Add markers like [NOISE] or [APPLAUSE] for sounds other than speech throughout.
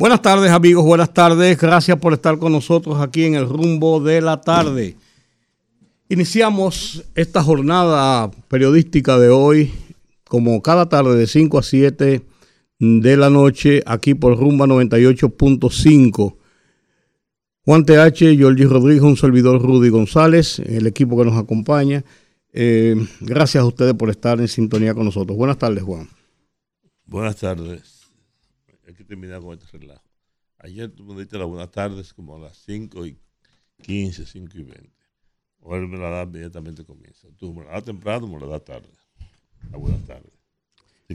Buenas tardes amigos, buenas tardes. Gracias por estar con nosotros aquí en el rumbo de la tarde. Iniciamos esta jornada periodística de hoy, como cada tarde de 5 a 7 de la noche, aquí por Rumba 98.5. Juan TH, Georgie Rodríguez, un servidor Rudy González, el equipo que nos acompaña. Eh, gracias a ustedes por estar en sintonía con nosotros. Buenas tardes, Juan. Buenas tardes terminar con este relajo. Ayer tú me diste las buenas tardes como a las 5 y 15, 5 y 20. Hoy me la da inmediatamente comienza. Tú me la das temprano, me la das tarde. La buenas tardes.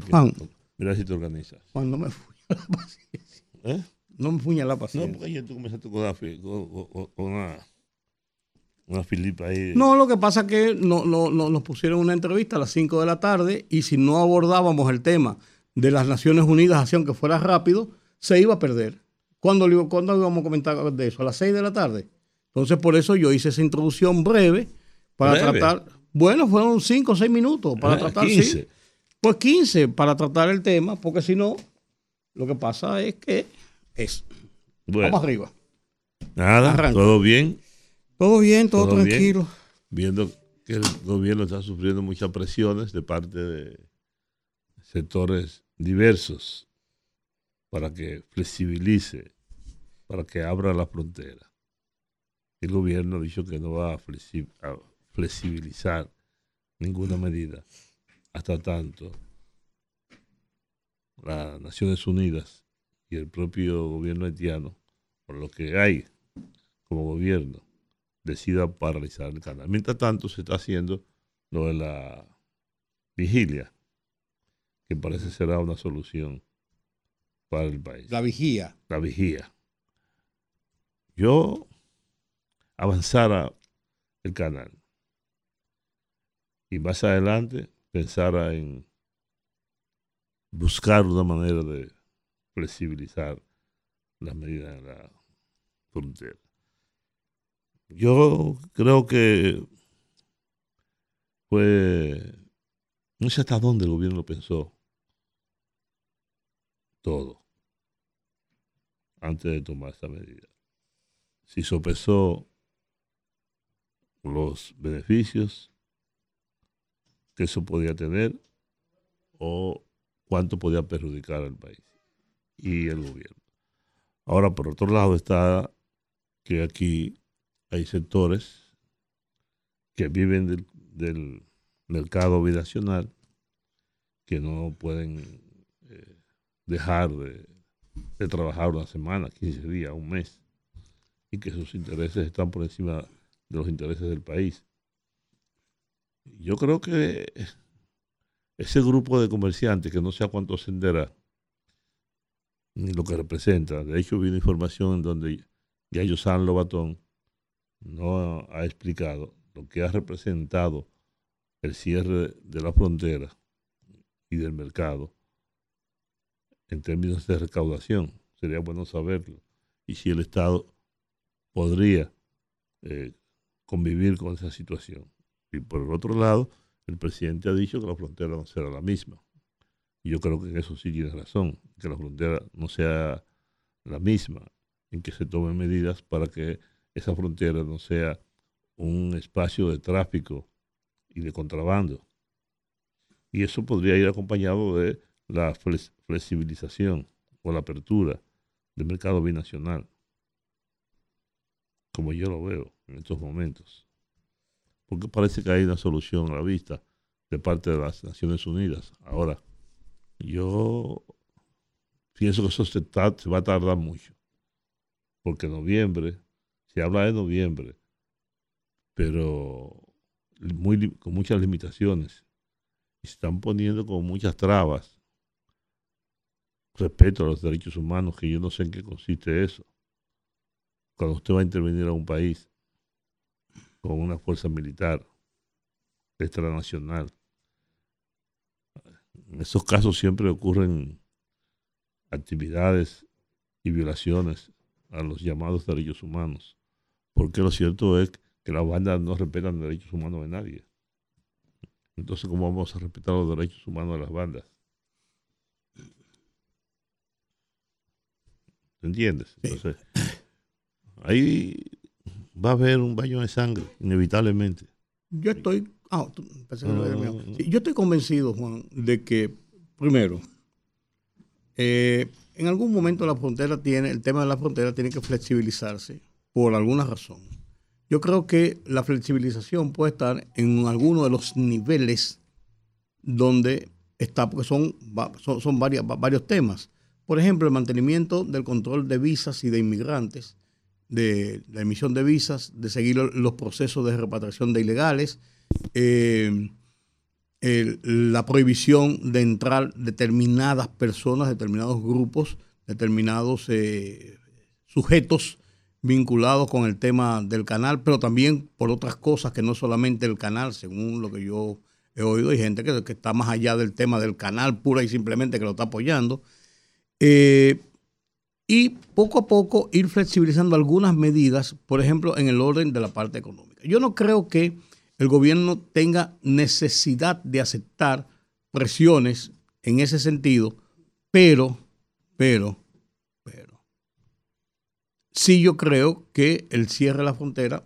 Juan, mira si te organizas. Juan, no me fuña la paciencia. ¿Eh? No me fuña la paciencia. No, porque ayer tú comenzaste con una, con, con una, una filipa ahí. No, lo que pasa es que no, no, no, nos pusieron una entrevista a las 5 de la tarde y si no abordábamos el tema de las Naciones Unidas, así aunque fuera rápido, se iba a perder. ¿Cuándo, ¿Cuándo íbamos a comentar de eso? ¿A las 6 de la tarde? Entonces, por eso yo hice esa introducción breve para tratar. Bueno, fueron 5 o 6 minutos para ah, tratar. 15. pues 15 para tratar el tema, porque si no, lo que pasa es que es. Vamos arriba. Nada, todo bien. Todo bien, todo, tranquilo. Viendo que el gobierno está sufriendo muchas presiones de parte de sectores diversos para que flexibilice, para que abra la frontera. El gobierno ha dicho que no va a flexibilizar ninguna medida hasta tanto las Naciones Unidas y el propio gobierno haitiano, por lo que hay como gobierno, decida paralizar el canal. Mientras tanto, se está haciendo lo de la vigilia que parece será una solución para el país. La vigía. La vigía. Yo avanzara el canal y más adelante pensara en buscar una manera de flexibilizar las medidas en la frontera. Yo creo que fue, no sé hasta dónde el gobierno pensó todo antes de tomar esta medida. Si sopesó los beneficios que eso podía tener o cuánto podía perjudicar al país y el gobierno. Ahora, por otro lado, está que aquí hay sectores que viven del, del mercado binacional que no pueden dejar de, trabajar una semana, 15 días, un mes, y que sus intereses están por encima de los intereses del país. Yo creo que ese grupo de comerciantes, que no sé a cuánto ascenderá, ni lo que representa, de hecho vi una información en donde ya San Lobatón no ha explicado lo que ha representado el cierre de la frontera y del mercado en términos de recaudación. Sería bueno saberlo. Y si el Estado podría eh, convivir con esa situación. Y por el otro lado, el presidente ha dicho que la frontera no será la misma. Y yo creo que en eso sí tiene razón, que la frontera no sea la misma, en que se tomen medidas para que esa frontera no sea un espacio de tráfico y de contrabando. Y eso podría ir acompañado de la flexibilización o la apertura del mercado binacional, como yo lo veo en estos momentos. Porque parece que hay una solución a la vista de parte de las Naciones Unidas. Ahora, yo pienso que eso se, va a tardar mucho, porque noviembre, se habla de noviembre, pero con muchas limitaciones, y se están poniendo con muchas trabas respeto a los derechos humanos, que yo no sé en qué consiste eso. cuando usted va a intervenir a un país con una fuerza militar extranacional, en esos casos siempre ocurren actividades y violaciones a los llamados derechos humanos, porque lo cierto es que las bandas no respetan derechos humanos de nadie. Entonces, ¿cómo vamos a respetar los derechos humanos de las bandas? ¿Entiendes? Entonces, ahí va a haber un baño de sangre, inevitablemente. Yo estoy, ah, yo estoy convencido, Juan, de que, primero, eh, en algún momento la frontera tiene, el tema de la frontera tiene que flexibilizarse por alguna razón. Yo creo que la flexibilización puede estar en alguno de los niveles donde está, porque son, son, son varios temas. Por ejemplo, el mantenimiento del control de visas y de inmigrantes, de la emisión de visas, de seguir los procesos de repatriación de ilegales, eh, la prohibición de entrar determinadas personas, determinados grupos, determinados eh, sujetos vinculados con el tema del canal, pero también por otras cosas que no solamente el canal, según lo que yo he oído, hay gente que, está más allá del tema del canal pura y simplemente que lo está apoyando. Eh, y poco a poco ir flexibilizando algunas medidas, por ejemplo, en el orden de la parte económica. Yo no creo que el gobierno tenga necesidad de aceptar presiones en ese sentido, pero, pero, pero, sí yo creo que el cierre de la frontera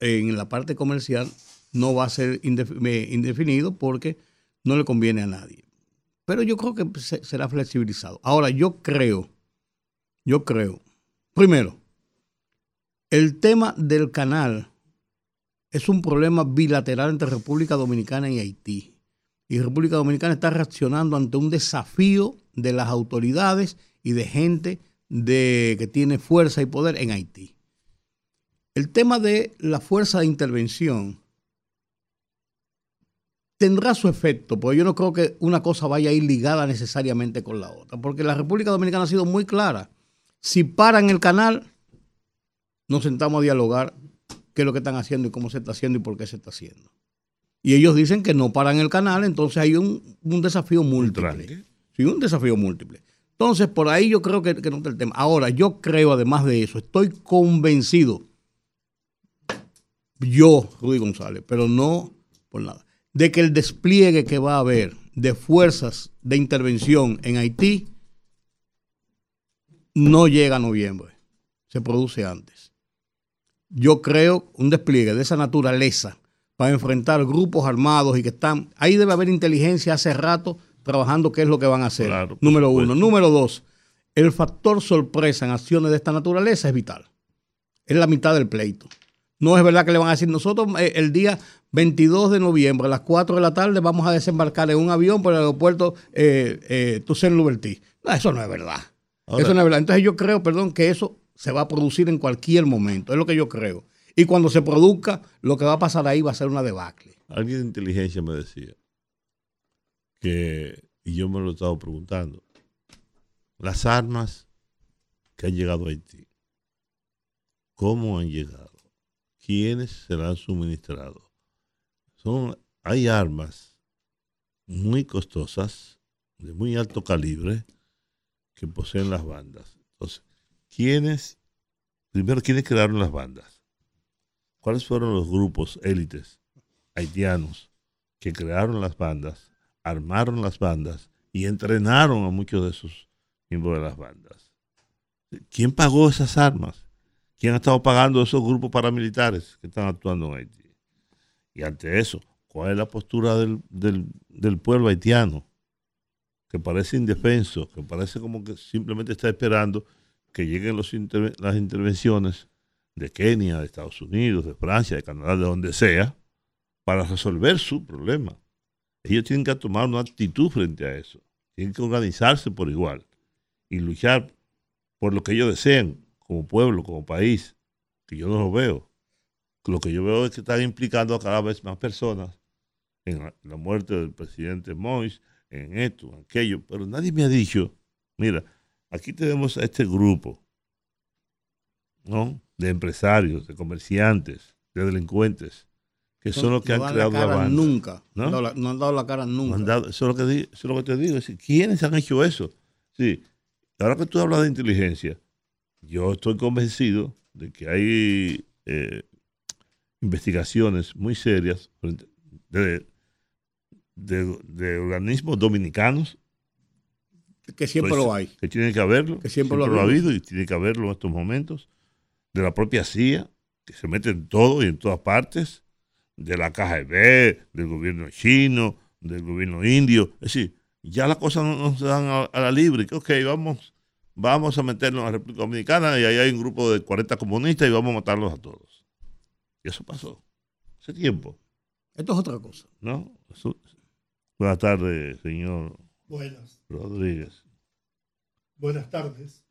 en la parte comercial no va a ser indefinido porque no le conviene a nadie. Pero yo creo que será flexibilizado. Ahora, yo creo, yo creo, primero, el tema del canal es un problema bilateral entre República Dominicana y Haití. Y República Dominicana está reaccionando ante un desafío de las autoridades y de gente de, que tiene fuerza y poder en Haití. El tema de la fuerza de intervención tendrá su efecto, porque yo no creo que una cosa vaya a ir ligada necesariamente con la otra, porque la República Dominicana ha sido muy clara. Si paran el canal, nos sentamos a dialogar qué es lo que están haciendo y cómo se está haciendo y por qué se está haciendo. Y ellos dicen que no paran el canal, entonces hay un, desafío múltiple. Sí, un desafío múltiple. Entonces, por ahí yo creo que, que no está el tema. Ahora, yo creo, además de eso, estoy convencido, yo, Rudy González, pero no por nada, de que el despliegue que va a haber de fuerzas de intervención en Haití no llega a noviembre, se produce antes yo creo, un despliegue de esa naturaleza para enfrentar grupos armados y que están, ahí debe haber inteligencia hace rato trabajando qué es lo que van a hacer. Número uno. Número dos, el factor sorpresa en acciones de esta naturaleza es vital. Es la mitad del pleito. No es verdad que le van a decir, nosotros eh, el día 22 de noviembre a las 4 de la tarde vamos a desembarcar en un avión por el aeropuerto eh, eh, Toussaint. No, eso no es verdad. eso no es verdad. Entonces yo creo, perdón, que eso se va a producir en cualquier momento, es lo que yo creo. Y cuando se produzca, lo que va a pasar ahí va a ser una debacle. Alguien de inteligencia me decía que, y yo me lo he estado preguntando, las armas que han llegado a Haití, ¿cómo han llegado? ¿Quiénes se las han suministrado? Son, hay armas muy costosas, de muy alto calibre, que poseen las bandas. Entonces, ¿quiénes, primero, quiénes crearon las bandas? ¿Cuáles fueron los grupos élites haitianos que crearon las bandas, armaron las bandas y entrenaron a muchos de esos miembros de las bandas? ¿Quién pagó esas armas? ¿Quién ha estado pagando esos grupos paramilitares que están actuando en Haití? Y ante eso, ¿cuál es la postura del, del pueblo haitiano? Que parece indefenso, que parece como que simplemente está esperando que lleguen las intervenciones de Kenia, de Estados Unidos, de Francia, de Canadá, de donde sea, para resolver su problema. Ellos tienen que tomar una actitud frente a eso. Tienen que organizarse por igual y luchar por lo que ellos desean como pueblo, como país, que yo no lo veo. Lo que yo veo es que están implicando a cada vez más personas en la, la muerte del presidente Mois, en esto, en aquello, pero nadie me ha dicho, mira, Aquí tenemos a este grupo, ¿no? de empresarios, de comerciantes, de delincuentes, que son los que han creado la banda. Nunca. ¿no? No, han dado la cara nunca. eso, es lo que, eso es lo que te digo. Es decir, ¿Quiénes han hecho eso? Sí. Ahora que tú hablas de inteligencia, yo estoy convencido de que hay eh, investigaciones muy serias de, de, organismos dominicanos. Que siempre pues, lo hay. Que tiene que haberlo. Que siempre, lo, ha habido y tiene que haberlo en estos momentos. De la propia CIA, que se mete en todo y en todas partes. De la KGB, del gobierno chino, del gobierno indio. Es decir, ya las cosas no, se dan a, la libre. Que, ok, vamos, vamos a meternos a la República Dominicana y ahí hay un grupo de 40 comunistas y vamos a matarlos a todos. Y eso pasó. Hace tiempo. Esto es otra cosa. ¿No? Buenas tardes, señor. Buenas. Rodríguez. Buenas tardes.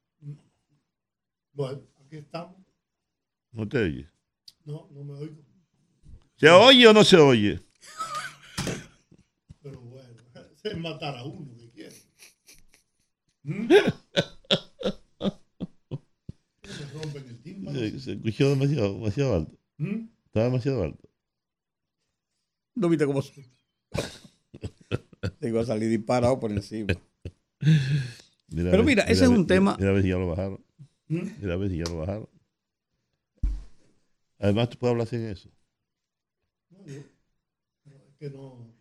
Bueno, aquí estamos. ¿No te oye? No, no me oigo. ¿Se oye o no se oye? Pero bueno, [LAUGHS] se matar a uno que quiere. ¿Mm? [LAUGHS] se. Se, escuchó demasiado, demasiado alto. ¿Mm? Estaba demasiado alto. ¿No viste cómo a salir disparado por encima. Pero mira, ese es un tema. Mira a ver si ya lo bajaron. ¿Mm? Mira a ver si ya lo bajaron. Además, tú puedes hablar sin eso. No, yo, es que no.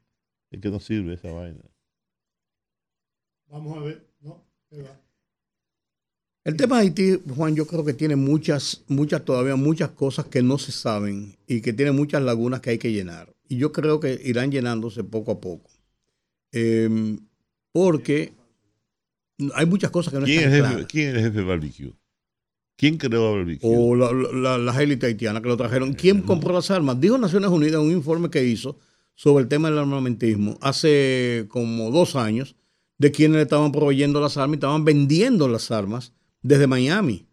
Es que no sirve esa vaina. Vamos a ver, ¿no? va? El tema de Haití, Juan, yo creo que tiene muchas, muchas, todavía muchas cosas que no se saben y que tiene muchas lagunas que hay que llenar. Y yo creo que irán llenándose poco a poco. Em, porque hay muchas cosas que no ¿Quién están es claras. ¿Quién es el jefe de barbecue? ¿Quién creó barbecue? O la, las élites haitianas que lo trajeron. ¿Quién compró las armas? Dijo Naciones Unidas en un informe que hizo sobre el tema del armamentismo hace como dos años de quienes le estaban proveyendo las armas y estaban vendiendo las armas desde Miami.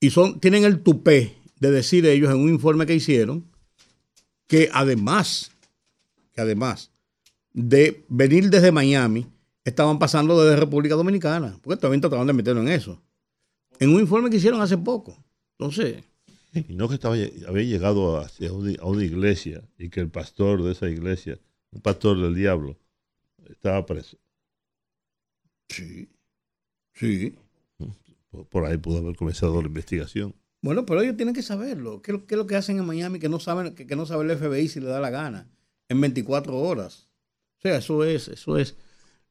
Y son, tienen el tupé de decir ellos en un informe que hicieron que además, que además de venir desde Miami, estaban pasando desde República Dominicana, porque también trataban de meterlo en eso. En un informe que hicieron hace poco. Entonces. Y no que estaba, había llegado a, a una iglesia y que el pastor de esa iglesia, un pastor del diablo, estaba preso. Sí. Sí. Por ahí pudo haber comenzado la investigación. Bueno, pero ellos tienen que saberlo. ¿Qué, es lo que hacen en Miami que no saben, que, no sabe el FBI si le da la gana? En 24 horas. O sea, eso es, eso es.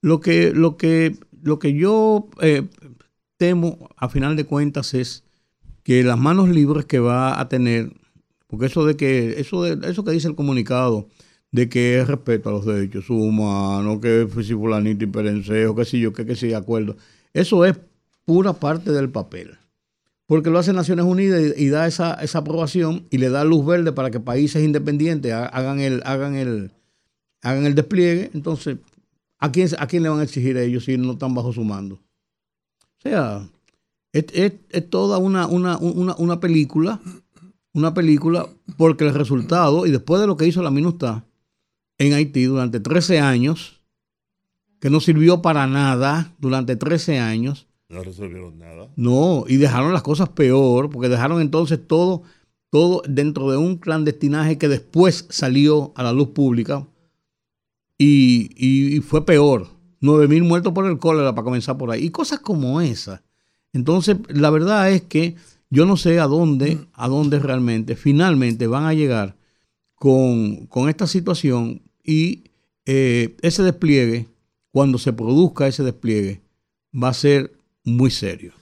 Lo que, lo que, lo que yo eh, temo, a final de cuentas, es que las manos libres que va a tener, porque eso de que, eso de, eso que dice el comunicado, de que es respeto a los derechos humanos, que si fulanito y perencejo, que si yo, que, que si acuerdo. Eso es pura parte del papel. Porque lo hace Naciones Unidas y, da esa, esa, aprobación y le da luz verde para que países independientes hagan el, hagan el, hagan el despliegue. Entonces, ¿a quién, ¿a quién le van a exigir a ellos si no están bajo su mando? O sea, es, toda una, una, una, película, una película, porque el resultado, y después de lo que hizo la MINUSTA en Haití durante 13 años, que no sirvió para nada durante 13 años, no resolvieron nada. No, y dejaron las cosas peor, porque dejaron entonces todo, todo dentro de un clandestinaje que después salió a la luz pública y, fue peor. 9 mil muertos por el cólera para comenzar por ahí. Y cosas como esas. Entonces, la verdad es que yo no sé a dónde, a dónde realmente, finalmente van a llegar con, esta situación y eh, ese despliegue, cuando se produzca ese despliegue, va a ser muy serio.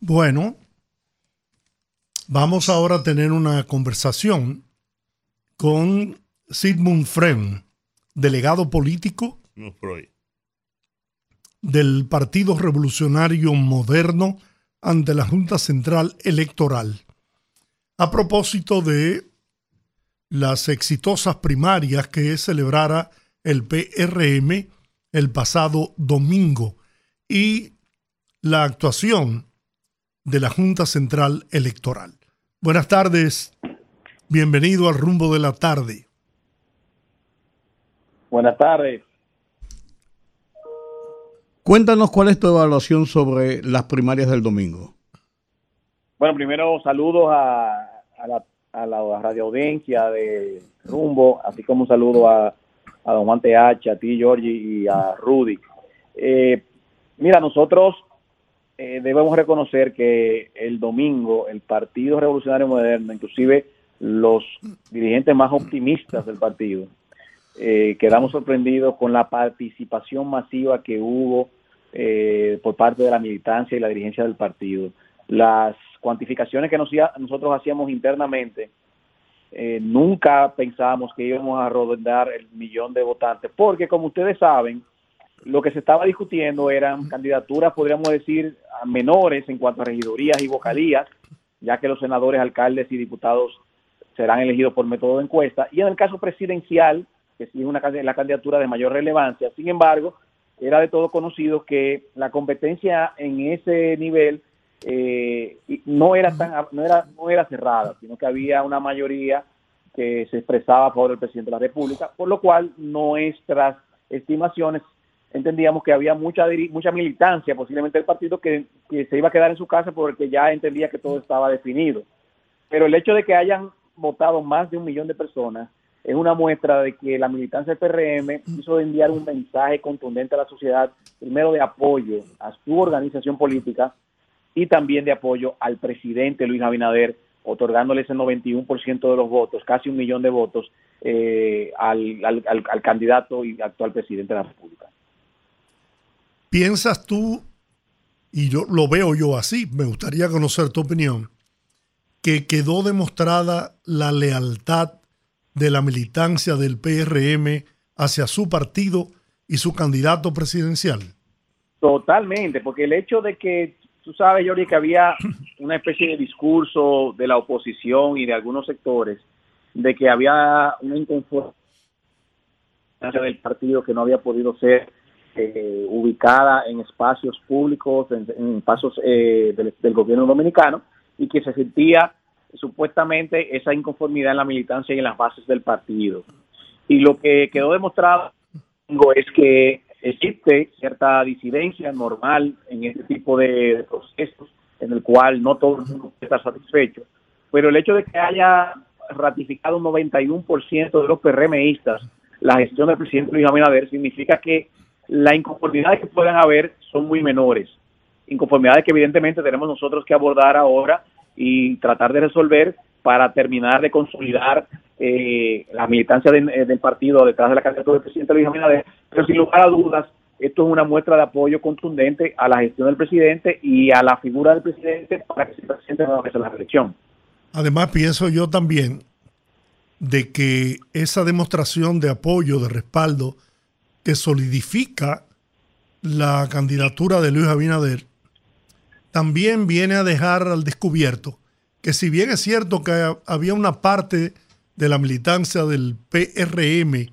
Bueno, vamos ahora a tener una conversación con Sigmund Freud, delegado político del Partido Revolucionario Moderno ante la Junta Central Electoral, a propósito de las exitosas primarias que celebrara el PRM el pasado domingo y la actuación de la Junta Central Electoral. Buenas tardes, bienvenido al rumbo de la tarde. Buenas tardes. Cuéntanos cuál es tu evaluación sobre las primarias del domingo. Bueno, primero saludos a, a, la, a la radio audiencia de Rumbo, así como un saludo a, a Don Juan TH, a ti, Georgie, y a Rudy. Eh, mira, nosotros eh, debemos reconocer que el domingo el Partido Revolucionario Moderno, inclusive los dirigentes más optimistas del partido, eh, quedamos sorprendidos con la participación masiva que hubo eh, por parte de la militancia y la dirigencia del partido. Las cuantificaciones que nosotros hacíamos internamente, nunca pensábamos que íbamos a rodar el millón de votantes, porque como ustedes saben, lo que se estaba discutiendo eran candidaturas, podríamos decir, menores en cuanto a regidorías y vocalías, ya que los senadores, alcaldes y diputados serán elegidos por método de encuesta. Y en el caso presidencial, que sí es una, la candidatura de mayor relevancia, sin embargo, era de todo conocido que la competencia en ese nivel eh, no era tan no era no era cerrada, sino que había una mayoría que se expresaba por el presidente de la República, por lo cual nuestras estimaciones entendíamos que había mucha mucha militancia posiblemente del partido que, se iba a quedar en su casa porque ya entendía que todo estaba definido. Pero el hecho de que hayan votado más de un millón de personas es una muestra de que la militancia del PRM quiso enviar un mensaje contundente a la sociedad, primero de apoyo a su organización política y también de apoyo al presidente Luis Abinader, otorgándole ese 91% de los votos, casi un millón de votos, eh, al, al candidato y actual presidente de la República. ¿Piensas tú, y yo lo veo yo así, me gustaría conocer tu opinión, que quedó demostrada la lealtad de la militancia del PRM hacia su partido y su candidato presidencial? Totalmente, porque el hecho de que, tú sabes, Jordi, que había [CLEARS THROAT] una especie de discurso de la oposición y de algunos sectores de que había una inconformidad del partido que no había podido ser eh, ubicada en espacios públicos, en, espacios eh, del, gobierno dominicano, y que se sentía supuestamente esa inconformidad en la militancia y en las bases del partido. Y lo que quedó demostrado es que existe cierta disidencia normal en este tipo de procesos en el cual no todo el mundo está satisfecho, pero el hecho de que haya ratificado un 91% de los PRMistas la gestión del presidente Luis Abinader significa que las inconformidades que puedan haber son muy menores. Inconformidades que evidentemente tenemos nosotros que abordar ahora y tratar de resolver para terminar de consolidar eh, la militancia eh, del partido detrás de la candidatura del presidente Luis Abinader. Pero sin lugar a dudas, esto es una muestra de apoyo contundente a la gestión del presidente y a la figura del presidente para que se presente nuevamente la reelección. Además, pienso yo también de que esa demostración de apoyo, de respaldo, que solidifica la candidatura de Luis Abinader, también viene a dejar al descubierto que si bien es cierto que había una parte de la militancia del PRM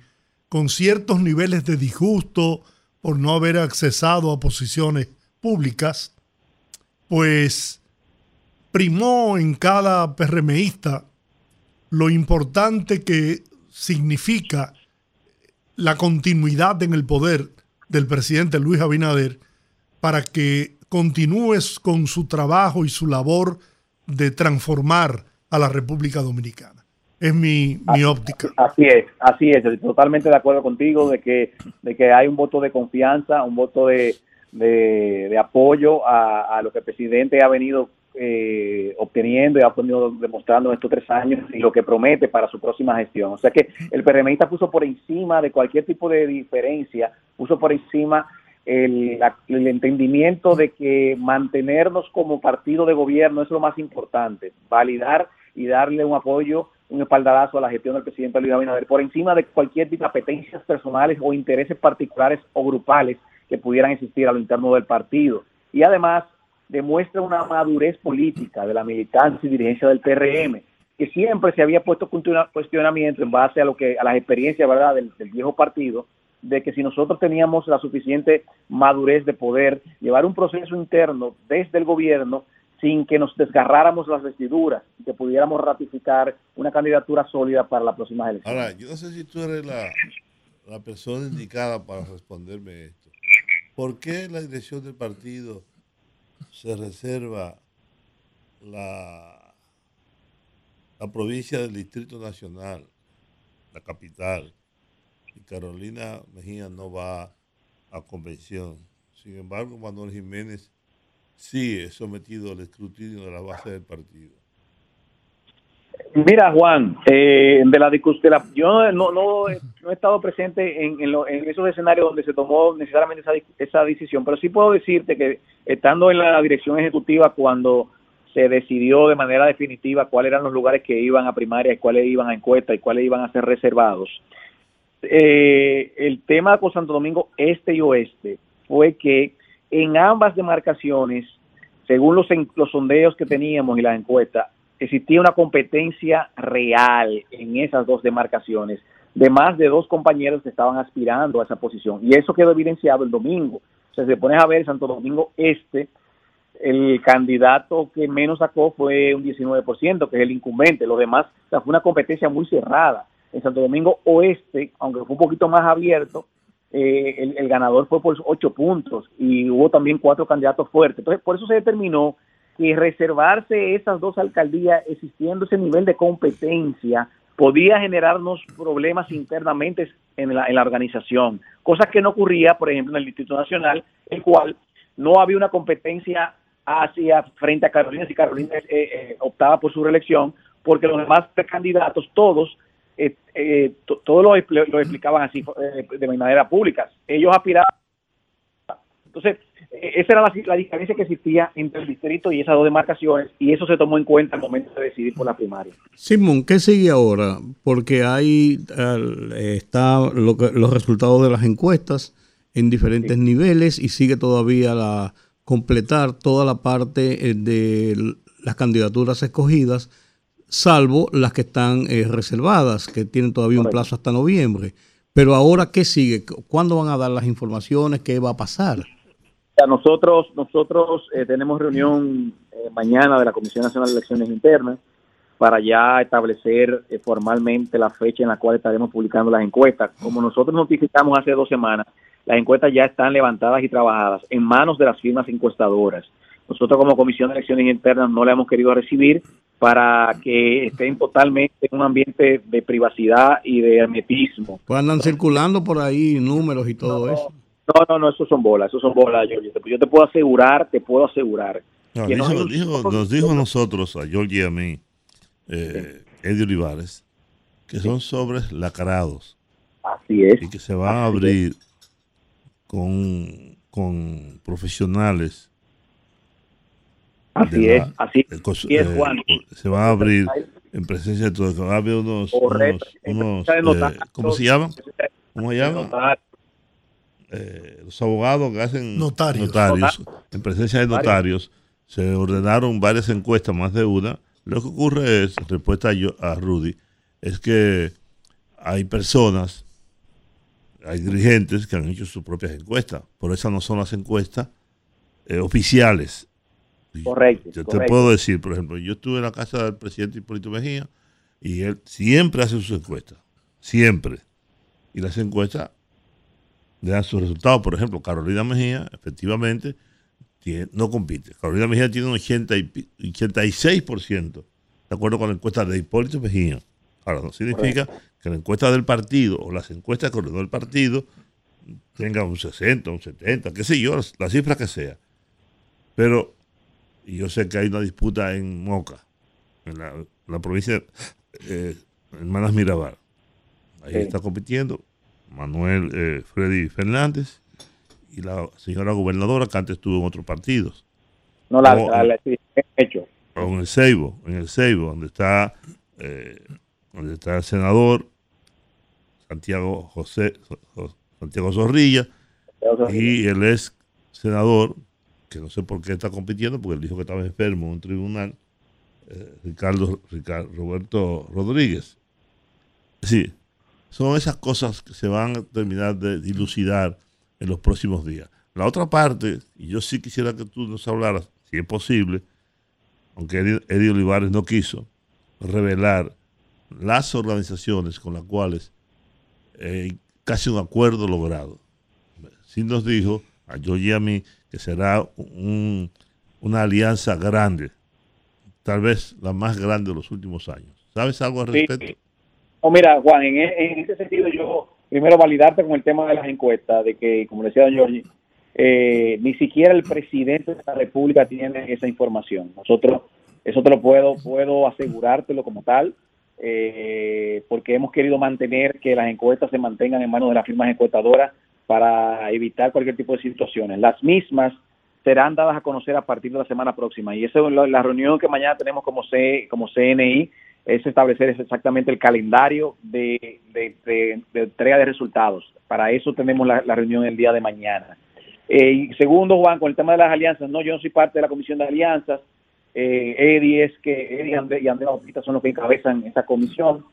con ciertos niveles de disgusto por no haber accesado a posiciones públicas, pues primó en cada PRMista lo importante que significa la continuidad en el poder del presidente Luis Abinader para que continúes con su trabajo y su labor de transformar a la República Dominicana. Es mi, mi óptica. Así es, así es, estoy totalmente de acuerdo contigo de que, de que hay un voto de confianza, un voto de, de, apoyo a, a, lo que el presidente ha venido eh, obteniendo y ha venido demostrando en estos tres años y lo que promete para su próxima gestión. O sea que el PRMista puso por encima de cualquier tipo de diferencia, puso por encima el, el, entendimiento de que mantenernos como partido de gobierno es lo más importante, validar y darle un apoyo, un espaldarazo a la gestión del presidente Luis Abinader por encima de cualquier tipo de apetencias personales o intereses particulares o grupales que pudieran existir a lo interno del partido. Y además demuestra una madurez política de la militancia y dirigencia del PRM, que siempre se había puesto cuestionamiento en base a lo que a las experiencias verdad del, viejo partido de que si nosotros teníamos la suficiente madurez de poder llevar un proceso interno desde el gobierno sin que nos desgarráramos las vestiduras y que pudiéramos ratificar una candidatura sólida para la próxima elección. Ahora, yo no sé si tú eres la, la persona indicada para responderme esto. ¿Por qué la dirección del partido se reserva la, la provincia del Distrito Nacional, la capital, y Carolina Mejía no va a convención. Sin embargo, Manuel Jiménez es sometido al escrutinio de la base del partido. Mira, Juan, eh, de la discusión, yo no, no, he, estado presente en, esos escenarios donde se tomó necesariamente esa, esa, decisión, pero sí puedo decirte que estando en la dirección ejecutiva cuando se decidió de manera definitiva cuáles eran los lugares que iban a primaria y cuáles iban a encuesta y cuáles iban a ser reservados, eh, el tema con Santo Domingo Este y Oeste fue que en ambas demarcaciones, según los, los sondeos que teníamos y las encuestas, existía una competencia real en esas dos demarcaciones de más de dos compañeros que estaban aspirando a esa posición. Y eso quedó evidenciado el domingo. O sea, si se pone a ver Santo Domingo Este, el candidato que menos sacó fue un 19%, que es el incumbente. Los demás, fue una competencia muy cerrada. En Santo Domingo Oeste, aunque fue un poquito más abierto, eh, el, ganador fue por ocho puntos y hubo también cuatro candidatos fuertes. Entonces, por eso se determinó que reservarse esas dos alcaldías existiendo ese nivel de competencia podía generarnos problemas internamente en la, en la organización, cosa que no ocurría, por ejemplo, en el Distrito Nacional, el cual no había una competencia hacia frente a Carolina si Carolina eh, eh, optaba por su reelección, porque los demás candidatos, todos, eh, todos lo, lo, explicaban así de manera pública. Ellos aspiraban. Entonces, e-, esa era la, diferencia que existía entre el distrito y esas dos demarcaciones y eso se tomó en cuenta al momento de decidir por la primaria. Simón, ¿qué sigue ahora? Porque ahí están los resultados de las encuestas en diferentes niveles y sigue todavía la completar toda la parte eh, de las candidaturas escogidas, salvo las que están eh, reservadas, que tienen todavía un plazo hasta noviembre. Pero ahora, ¿qué sigue? ¿Cuándo van a dar las informaciones? ¿Qué va a pasar? Nosotros, nosotros eh, tenemos reunión eh, mañana de la Comisión Nacional de Elecciones Internas para ya establecer eh, formalmente la fecha en la cual estaremos publicando las encuestas. Como nosotros notificamos hace dos semanas, las encuestas ya están levantadas y trabajadas en manos de las firmas encuestadoras. Nosotros como Comisión de Elecciones Internas no la hemos querido recibir para que estén totalmente en un ambiente de privacidad y de hermetismo. Pues andan circulando por ahí números y todo eso. No, no, no, eso son bolas, eso son bolas, Yo te puedo asegurar, te puedo asegurar. nos, dijo, a nosotros, a Georgie y a mí, eh, Eddie Olivares, que son sobres lacrados. Así es. Y que se van a abrir con, con profesionales. Así es, así es, eh, Juan. Se van a abrir en presencia de todos. Va a haber unos, unos, unos eh, ¿cómo se llaman? ¿Cómo se llaman? Eh, los abogados que hacen notarios. en presencia de notarios, se ordenaron varias encuestas, más de una. Lo que ocurre es, respuesta a, a Rudy, es que hay personas, hay dirigentes que han hecho sus propias encuestas. Por eso no son las encuestas eh, oficiales. Correcto. Yo te puedo decir, por ejemplo, yo estuve en la casa del presidente Hipólito Mejía y él siempre hace sus encuestas. Siempre. Y las encuestas dan sus resultados. Por ejemplo, Carolina Mejía, efectivamente, no compite. Carolina Mejía tiene un 80 y, 86%, de acuerdo con la encuesta de Hipólito Mejía. Ahora, no significa que la encuesta del partido o las encuestas que ordenó el partido tengan un 60, un 70, qué sé yo, la cifra que sea. Pero y yo sé que hay una disputa en Moca, en la, provincia de eh, Hermanas Mirabal. Ahí está compitiendo Manuel eh, Freddy Fernández y la señora gobernadora que antes estuvo en otros partidos. No, la, la, hecho. O en el Seibo, en el Seibo, donde está, eh, donde está el senador Santiago José Santiago Zorrilla y el ex senador, que no sé por qué está compitiendo, porque él dijo que estaba enfermo en un tribunal, eh, Ricardo, Ricardo Roberto Rodríguez. Sí, son esas cosas que se van a terminar de dilucidar en los próximos días. La otra parte, y yo sí quisiera que tú nos hablaras, si es posible, aunque Eddie, Olivares no quiso, revelar las organizaciones con las cuales eh, casi un acuerdo logrado. Sí nos dijo a yo y a mí que será una alianza grande tal vez la más grande de los últimos años. ¿Sabes algo al Sí. Respecto? Oh, mira, Juan, en, e- en ese sentido yo primero validarte con el tema de las encuestas, de que, como decía don Giorgi, eh, ni siquiera el presidente de la República tiene esa información. Nosotros, eso te lo puedo, puedo asegurártelo como tal, eh, porque hemos querido mantener que las encuestas se mantengan en manos de las firmas encuestadoras para evitar cualquier tipo de situaciones. Las mismas serán dadas a conocer a partir de la semana próxima y esa es la reunión que mañana tenemos como, C, como CNI es establecer exactamente el calendario de, entrega de resultados. Para eso tenemos la, reunión el día de mañana. Eh, y segundo, Juan, con el tema de las alianzas, no, yo no soy parte de la comisión de alianzas. Eh, Eddie es que Eddie y André, y Andrés Bautista son los que encabezan esta comisión.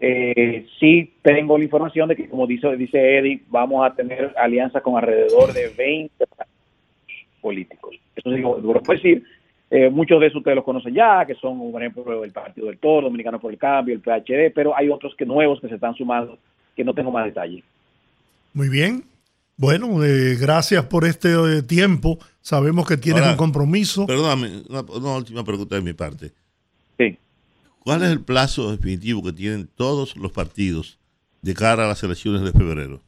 Eh, sí tengo la información de que, como dice, Eddie, vamos a tener alianzas con alrededor de 20 políticos. Eso sí, lo puedo decir. Eh, muchos de esos ustedes los conocen ya, que son, por ejemplo, el Partido del Toro, Dominicano por el Cambio, el PHD, pero hay otros que nuevos que se están sumando que no tengo más detalle. Muy bien. Bueno, eh, gracias por este eh, tiempo. Sabemos que tienes Ahora, un compromiso. Perdóname, una, una última pregunta de mi parte. Sí. ¿Cuál es el plazo definitivo que tienen todos los partidos de cara a las elecciones de febrero?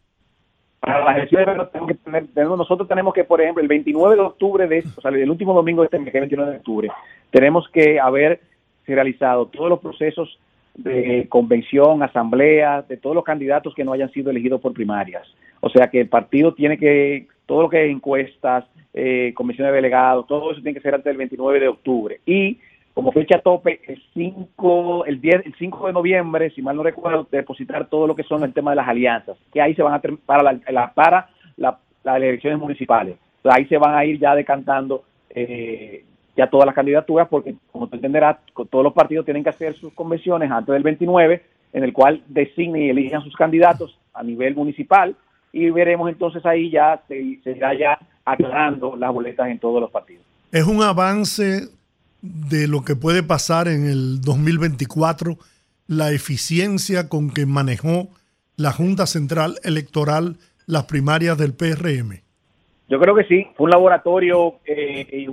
Para las elecciones de tenemos que tener- tenemos- nosotros tenemos que, por ejemplo, el 29 de octubre, de, o sea, el último domingo de este mes, que el 29 de octubre, tenemos que haber realizado todos los procesos de convención, asamblea, de todos los candidatos que no hayan sido elegidos por primarias. O sea que el partido tiene que, todo lo que es encuestas, eh, comisión de delegados, todo eso tiene que ser antes del 29 de octubre. Y como fecha tope, el 5, el 10, el 5 de noviembre, si mal no recuerdo, depositar todo lo que son el tema de las alianzas, que ahí se van a para la, para la- las elecciones municipales. Ahí se van a ir ya decantando eh, ya todas las candidaturas, porque como tú entenderás, todos los partidos tienen que hacer sus convenciones antes del 29, en el cual designen y elijan sus candidatos a nivel municipal, y veremos entonces ahí ya, se, se irá ya aclarando las boletas en todos los partidos. Es un avance de lo que puede pasar en el 2024, la eficiencia con que manejó la Junta Central Electoral las primarias del PRM. Yo creo que sí, fue un laboratorio eh, y,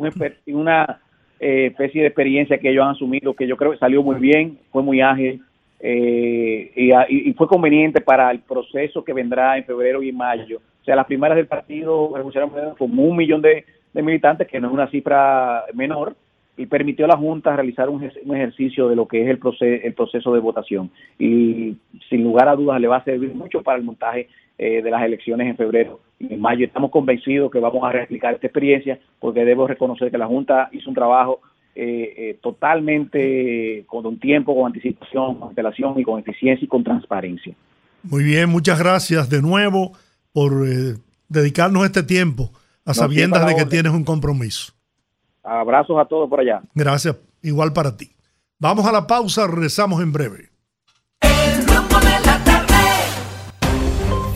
una eh, especie de experiencia que ellos han asumido, que yo creo que salió muy bien, fue muy ágil eh, y, y- fue conveniente para el proceso que vendrá en febrero y mayo. O sea, las primarias del Partido Revolucionario como un millón de militantes, que no es una cifra menor, y permitió a la Junta realizar un, ejer- un ejercicio de lo que es el, proce- el proceso de votación. Y sin lugar a dudas le va a servir mucho para el montaje eh, de las elecciones en febrero y en mayo. Estamos convencidos que vamos a replicar esta experiencia porque debo reconocer que la Junta hizo un trabajo eh, eh, totalmente con un tiempo, con anticipación, con antelación y con eficiencia y con transparencia. Muy bien, muchas gracias de nuevo por eh, dedicarnos este tiempo a sabiendas de que tienes un compromiso. Abrazos a todos por allá. Gracias, igual para ti. Vamos a la pausa, regresamos en breve.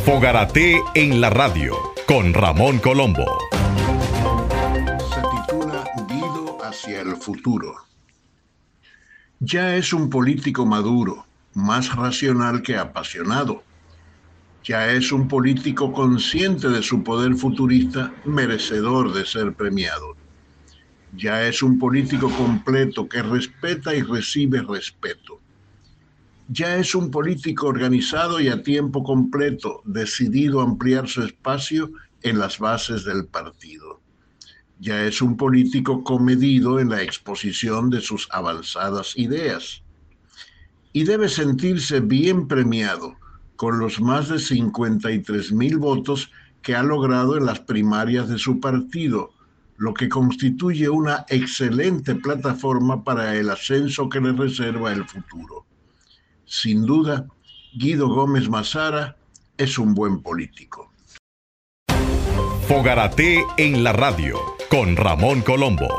Fogarate en la radio con Ramón Colombo. se titula Guido hacia el futuro. Ya es un político maduro, más racional que apasionado. Ya es un político consciente de su poder futurista, merecedor de ser premiado. Ya es un político completo que respeta y recibe respeto. Ya es un político organizado y a tiempo completo, decidido a ampliar su espacio en las bases del partido ya es un político comedido en la exposición de sus avanzadas ideas. Y debe sentirse bien premiado con los más de 53 mil votos que ha logrado en las primarias de su partido, lo que constituye una excelente plataforma para el ascenso que le reserva el futuro. Sin duda, Guido Gómez Mazara es un buen político. Fogarate en la radio con Ramón Colombo.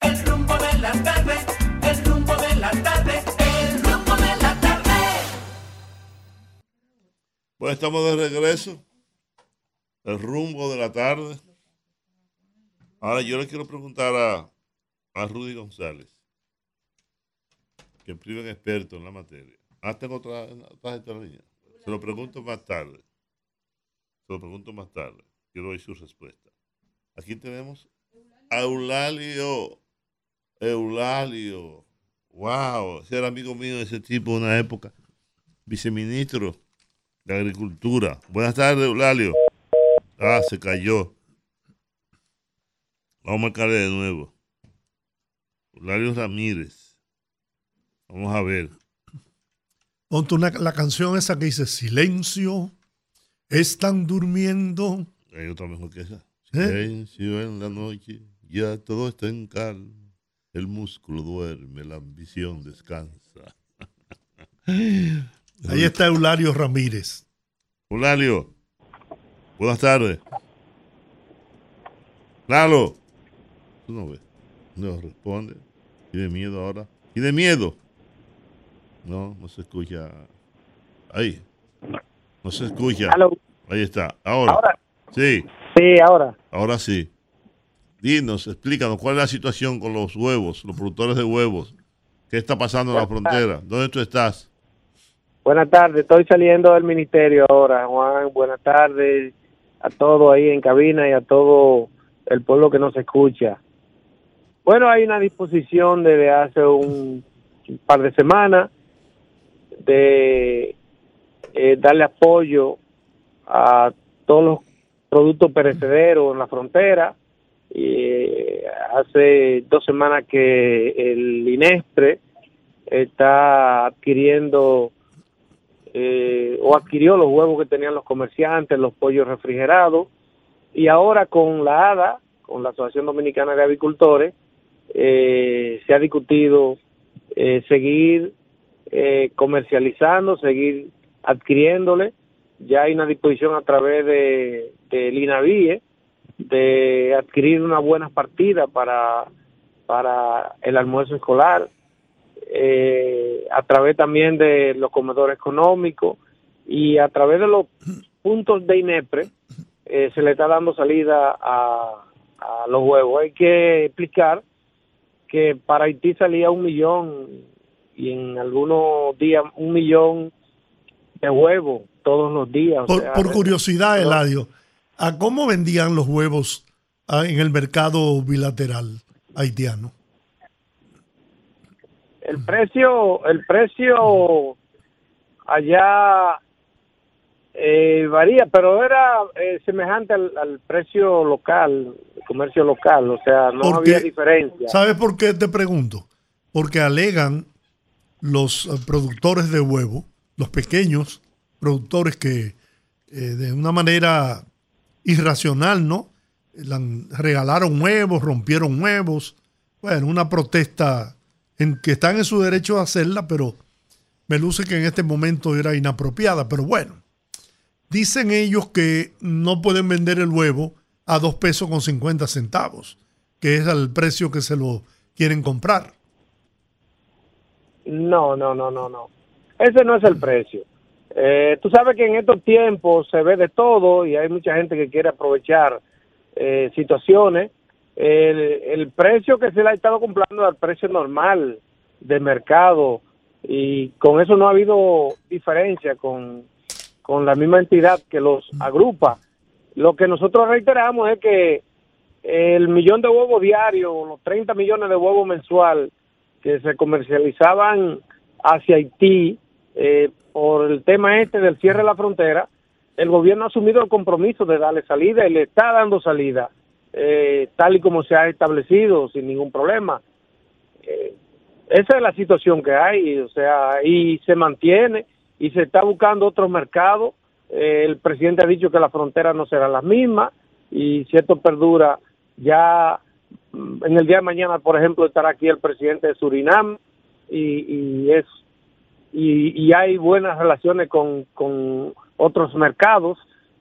El rumbo de la tarde, el rumbo de la tarde, el rumbo de la tarde. Pues estamos de regreso. El rumbo de la tarde. Ahora yo le quiero preguntar a, a Rudy González, que es primer experto en la materia. Ah, tengo otra, otra línea. Se lo pregunto más tarde. Se lo pregunto más tarde. Quiero oír su respuesta. Aquí tenemos Eulalio. Eulalio. Wow, ese era amigo mío de ese tipo en una época. Viceministro de Agricultura. Buenas tardes, Eulalio. Ah, se cayó. Vamos a marcarle de nuevo. Eulalio Ramírez. Vamos a ver. Ponte una- la canción esa que dice Silencio, están durmiendo. Hay otra mejor que esa. ¿Eh? Silencio en la noche, ya todo está en calma. El músculo duerme, la ambición descansa. Ahí está Eulario Ramírez. Eulalio, buenas tardes. Lalo. Tú no ves. No responde. Tiene miedo ahora. Tiene miedo. No, no se escucha. Ahí. No se escucha. Ahí está. Ahora. Ahora. Sí. Sí, ahora. Ahora sí. Dinos, explícanos cuál es la situación con los huevos, los productores de huevos. ¿Qué está pasando en la frontera? ¿Dónde tú estás? Buenas tardes, estoy saliendo del ministerio ahora, Juan. Buenas tardes a todos ahí en cabina y a todo el pueblo que nos escucha. Bueno, hay una disposición desde hace un par de semanas de eh, darle apoyo a todos los productos perecederos en la frontera. Eh, hace dos semanas que el INESPRE está adquiriendo eh, o adquirió los huevos que tenían los comerciantes, los pollos refrigerados, y ahora con la ADA, con la Asociación Dominicana de Avicultores, eh, se ha discutido eh, seguir eh, comercializando, seguir adquiriéndole. Ya hay una disposición a través de, del INAVIE de adquirir una buena partida para, para el almuerzo escolar, eh, a través también de los comedores económicos y a través de los puntos de INEPRE eh, se le está dando salida a, a los huevos. Hay que explicar que para Haití salía un millón y en algunos días un millón de huevos todos los días. o Por, sea, por curiosidad, no. Eladio, ¿a cómo vendían los huevos ah, en el mercado bilateral haitiano? El precio el precio allá eh, varía pero era eh, semejante al, al precio local el comercio local o sea no Porque- había diferencia ¿Sabes por qué te pregunto? Porque alegan los eh, productores de huevo, los pequeños productores que eh, de una manera irracional, ¿no? Regalaron huevos, rompieron huevos. Bueno, una protesta en que están en su derecho a hacerla, pero me luce que en este momento era inapropiada. Pero bueno, dicen ellos que no pueden vender el huevo a dos pesos con 50 centavos, que es el precio que se lo quieren comprar. no no no no no ese no es el precio Eh, tú sabes que en estos tiempos se ve de todo y hay mucha gente que quiere aprovechar eh, situaciones el, el precio que se le ha estado comprando al precio normal de mercado y con eso no ha habido diferencia con, con la misma entidad que los agrupa. Lo que nosotros reiteramos es que el millón de huevos diarios, los 30 millones de huevos mensual que se comercializaban hacia Haití eh, por el tema este del cierre de la frontera, el gobierno ha asumido el compromiso de darle salida y le está dando salida, eh, tal y como se ha establecido, sin ningún problema. Eh, esa es la situación que hay, o sea, y se mantiene y se está buscando otros mercados. Eh, el presidente ha dicho que las fronteras no serán las mismas y si esto perdura, ya mm, en el día de mañana, por ejemplo, estará aquí el presidente de Surinam y, y es y, y hay buenas relaciones con, con otros mercados,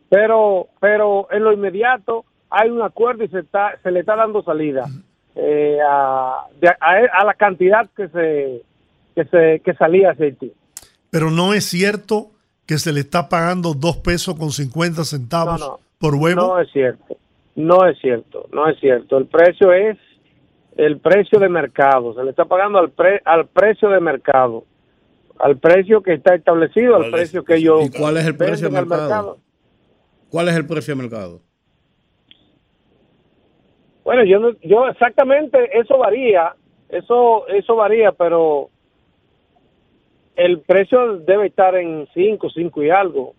pero pero en lo inmediato hay un acuerdo y se está se le está dando salida eh, a, de- a, a la cantidad que se que se que salía hacia Haití. Pero no es cierto que se le está pagando dos pesos con 50 centavos No, no. por huevo. No es cierto, no es cierto, no es cierto. El precio es el precio de mercado, se le está pagando al, pre- al precio de mercado, al precio que está establecido, al ¿Cuál es precio que ellos ¿Y cuál es el precio de mercado? ¿Cuál es el precio de mercado? Bueno, yo no- yo exactamente eso varía, eso eso varía, pero el precio debe estar en 5, 5 y algo.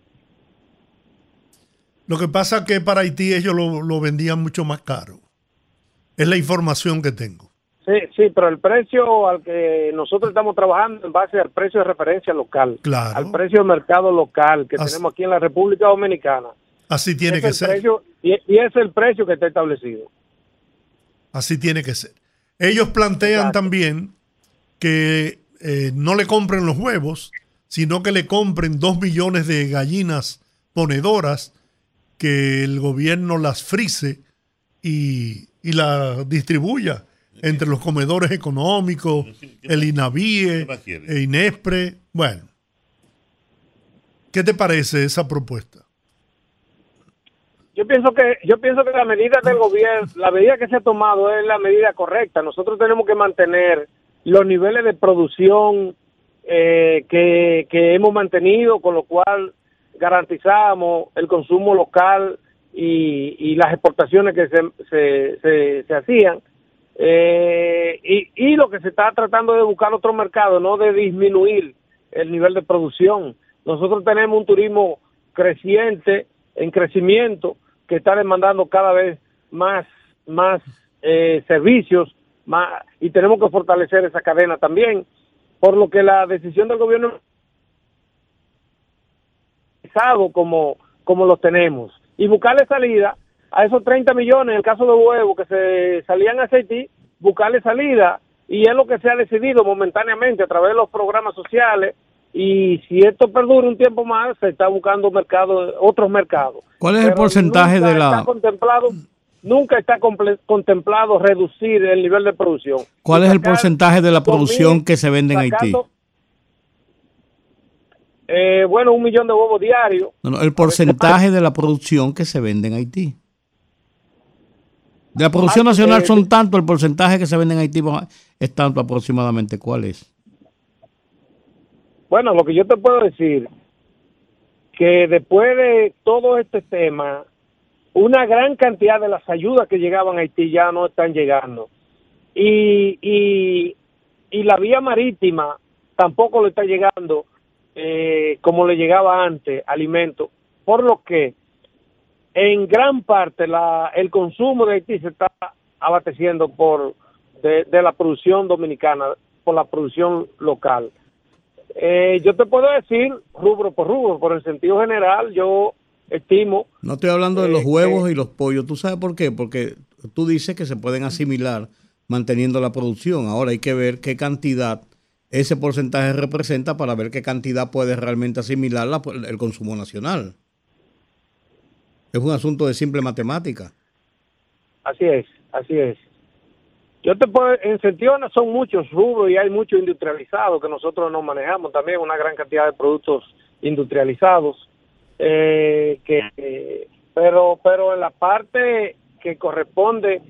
Lo que pasa es que para Haití ellos lo, lo vendían mucho más caro. Es la información que tengo. Sí, sí, pero el precio al que nosotros estamos trabajando en base al precio de referencia local, Claro. al precio de mercado local que Así- tenemos aquí en la República Dominicana. Así tiene Es que ser. precio- y, y es el precio que está establecido. Así tiene que ser. Ellos plantean Exacto. también que eh, no le compren los huevos, sino que le compren dos millones de gallinas ponedoras, que el gobierno las frise y, y las distribuya entre los comedores económicos, el INAVIE, ¿Qué más quiere? e INESPRE. Bueno, ¿qué te parece esa propuesta? Yo pienso que yo pienso que la medida del gobierno, la medida que se ha tomado es la medida correcta. Nosotros tenemos que mantener los niveles de producción eh, que, hemos mantenido, con lo cual garantizamos el consumo local y, y las exportaciones que se, se, se, se hacían. Eh, y, y lo que se está tratando de buscar otro mercado, no de disminuir el nivel de producción. Nosotros tenemos un turismo creciente, en crecimiento, que está demandando cada vez más, más eh, servicios, y tenemos que fortalecer esa cadena también, por lo que la decisión del gobierno como, como los tenemos, y buscarle salida a esos 30 millones, en el caso de huevos que se salían a Haití, buscarle salida, y es lo que se ha decidido momentáneamente a través de los programas sociales, y si esto perdura un tiempo más, se está buscando mercado, otros mercados. ¿Cuál es el porcentaje de la- Está contemplado, nunca está contemplado reducir el nivel de producción. ¿Cuál es el porcentaje de la 2.000, producción que se vende en Haití? eh, bueno, un millón de huevos diarios. No, no, el porcentaje de la producción que se vende en Haití. De la producción Ah, nacional eh, son tanto, el porcentaje que se vende en Haití es tanto aproximadamente. ¿Cuál es? Bueno, lo que yo te puedo decir, que después de todo este tema, una gran cantidad de las ayudas que llegaban a Haití ya no están llegando. Y, y, y la vía marítima tampoco le está llegando eh, como le llegaba antes, alimento. Por lo que en gran parte la, el consumo de Haití se está abasteciendo por de la producción dominicana, por la producción local. Eh, yo te puedo decir, rubro por rubro, por el sentido general, yo estimo No estoy hablando de los Eh, huevos eh. y los pollos. ¿Tú sabes por qué? Porque tú dices que se pueden asimilar manteniendo la producción. Ahora hay que ver qué cantidad ese porcentaje representa para ver qué cantidad puede realmente asimilar la- el consumo nacional. Es un asunto de simple matemática. Así es, así es. Yo te puedo, en sentido son muchos rubros y hay mucho industrializado que nosotros no manejamos también, una gran cantidad de productos industrializados. eh, que, pero, pero en la parte que corresponde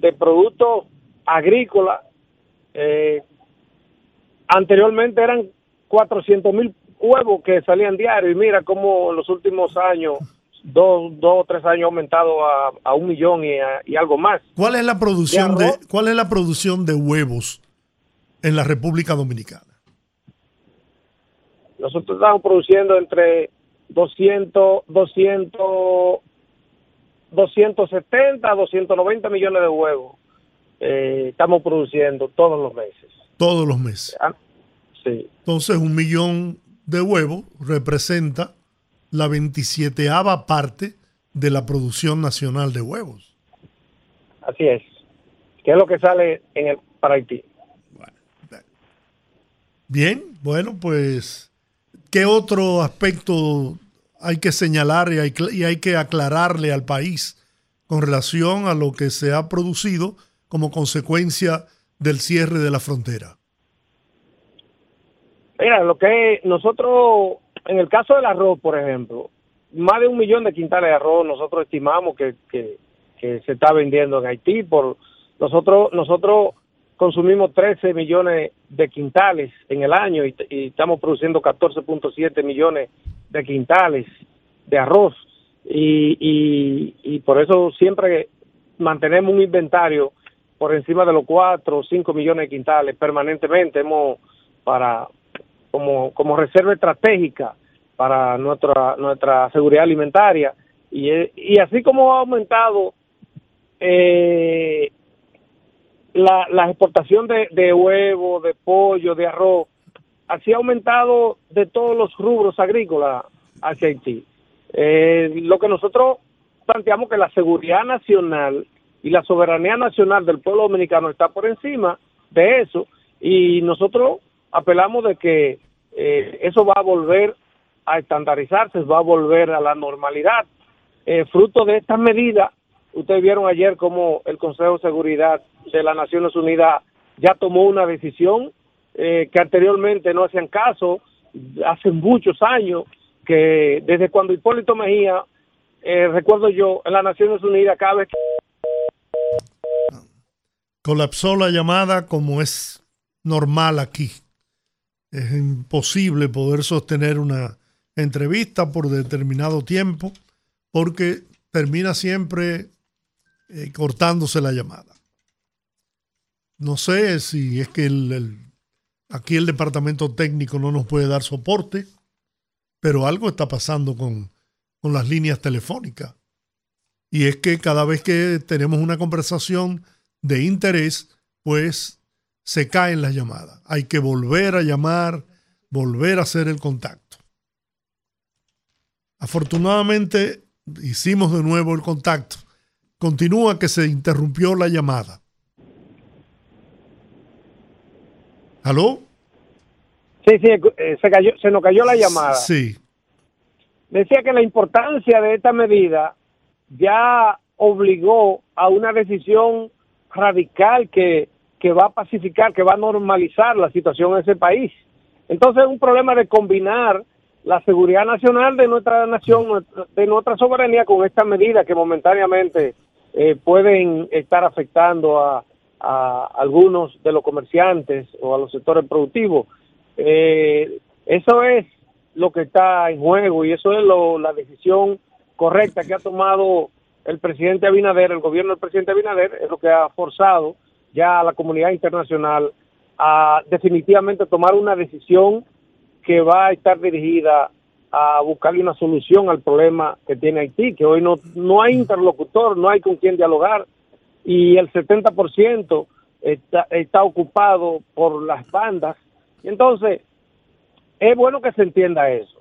de productos agrícolas, eh, anteriormente eran 400 mil huevos que salían diario y mira cómo en los últimos años, dos, dos o tres años ha aumentado a, a un millón y, a- y algo más. ¿Cuál es la producción De cuál es la producción de huevos en la República Dominicana? Nosotros estamos produciendo entre 200, 200, 270 a 290 millones de huevos. Eh, estamos produciendo todos los meses. Todos los meses. Ah, Sí, Entonces, un millón de huevos representa la 27 parte de la producción nacional de huevos. así es. ¿Qué es lo que sale en el, para Haití? Bien, bueno, pues, ¿qué otro aspecto hay que señalar y hay, y hay que aclararle al país con relación a lo que se ha producido como consecuencia del cierre de la frontera? Mira, lo que nosotros, en el caso del arroz, por ejemplo, más de un millón de quintales de arroz nosotros estimamos que, que, se está vendiendo en Haití. Por nosotros nosotros consumimos 13 millones de quintales en el año y, y estamos produciendo 14.7 millones de quintales de arroz. Y, y, y por eso siempre mantenemos un inventario por encima de los 4 o 5 millones de quintales permanentemente hemos para como, como reserva estratégica para nuestra nuestra seguridad alimentaria y, eh, y así como ha aumentado eh, la, la exportación de, de huevo, de pollo, de arroz, así ha aumentado de todos los rubros agrícolas hacia Haití. Eh, lo que nosotros planteamos que la seguridad nacional y la soberanía nacional del pueblo dominicano está por encima de eso y nosotros apelamos de que eh, eso va a volver a estandarizarse, va a volver a la normalidad. Eh, fruto de estas medidas, ustedes vieron ayer cómo el Consejo de Seguridad de las Naciones Unidas ya tomó una decisión eh, que anteriormente no hacían caso, hace muchos años, que desde cuando Hipólito Mejía, eh, recuerdo yo, en las Naciones Unidas, cada vez que Colapsó la llamada como es normal aquí. Es imposible poder sostener una entrevista por determinado tiempo porque termina siempre eh, cortándose la llamada. No sé si es que el- aquí el departamento técnico no nos puede dar soporte, pero algo está pasando con, con las líneas telefónicas. Y es que cada vez que tenemos una conversación de interés, pues se caen las llamadas. Hay que volver a llamar, volver a hacer el contacto. Afortunadamente hicimos de nuevo el contacto. Continúa que se interrumpió la llamada. ¿Aló? sí, sí, eh, se, cayó, se nos cayó la llamada. Sí. decía que la importancia de esta medida ya obligó a una decisión radical que, que va a pacificar, que va a normalizar la situación en ese país. Entonces es un problema de combinar la seguridad nacional de nuestra nación, de nuestra soberanía con estas medidas que momentáneamente eh, pueden estar afectando a, a algunos de los comerciantes o a los sectores productivos. Eh, eso es lo que está en juego y eso es lo- la decisión correcta que ha tomado el presidente Abinader, el gobierno del presidente Abinader, es lo que ha forzado ya la comunidad internacional a definitivamente tomar una decisión que va a estar dirigida a buscarle una solución al problema que tiene Haití, que hoy no, no hay interlocutor, no hay con quien dialogar y el 70% está, está ocupado por las bandas. Entonces, es bueno que se entienda eso,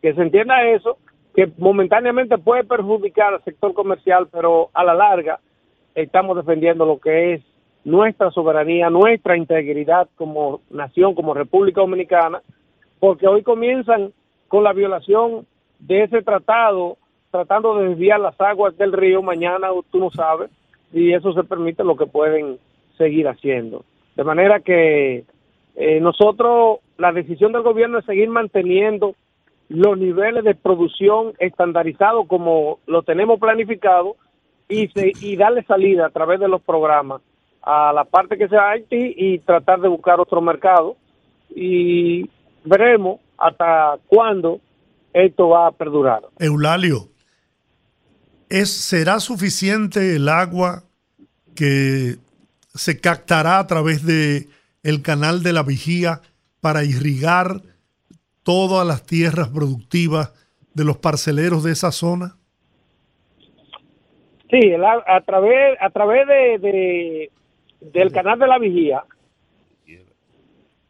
que se entienda eso, que momentáneamente puede perjudicar al sector comercial, pero a la larga estamos defendiendo lo que es nuestra soberanía, nuestra integridad como nación, como República Dominicana, porque hoy comienzan con la violación de ese tratado, tratando de desviar las aguas del río, mañana tú no sabes, y eso se permite lo que pueden seguir haciendo. De manera que eh, nosotros, la decisión del gobierno es seguir manteniendo los niveles de producción estandarizados como lo tenemos planificado y, se- y darle salida a través de los programas a la parte que sea Haití y tratar de buscar otro mercado y veremos hasta cuándo esto va a perdurar. Eulalio, ¿es, ¿será suficiente el agua que se captará a través de el canal de la vigía para irrigar todas las tierras productivas de los parceleros de esa zona? Sí, el a, a través a través de, de- del canal de la vigía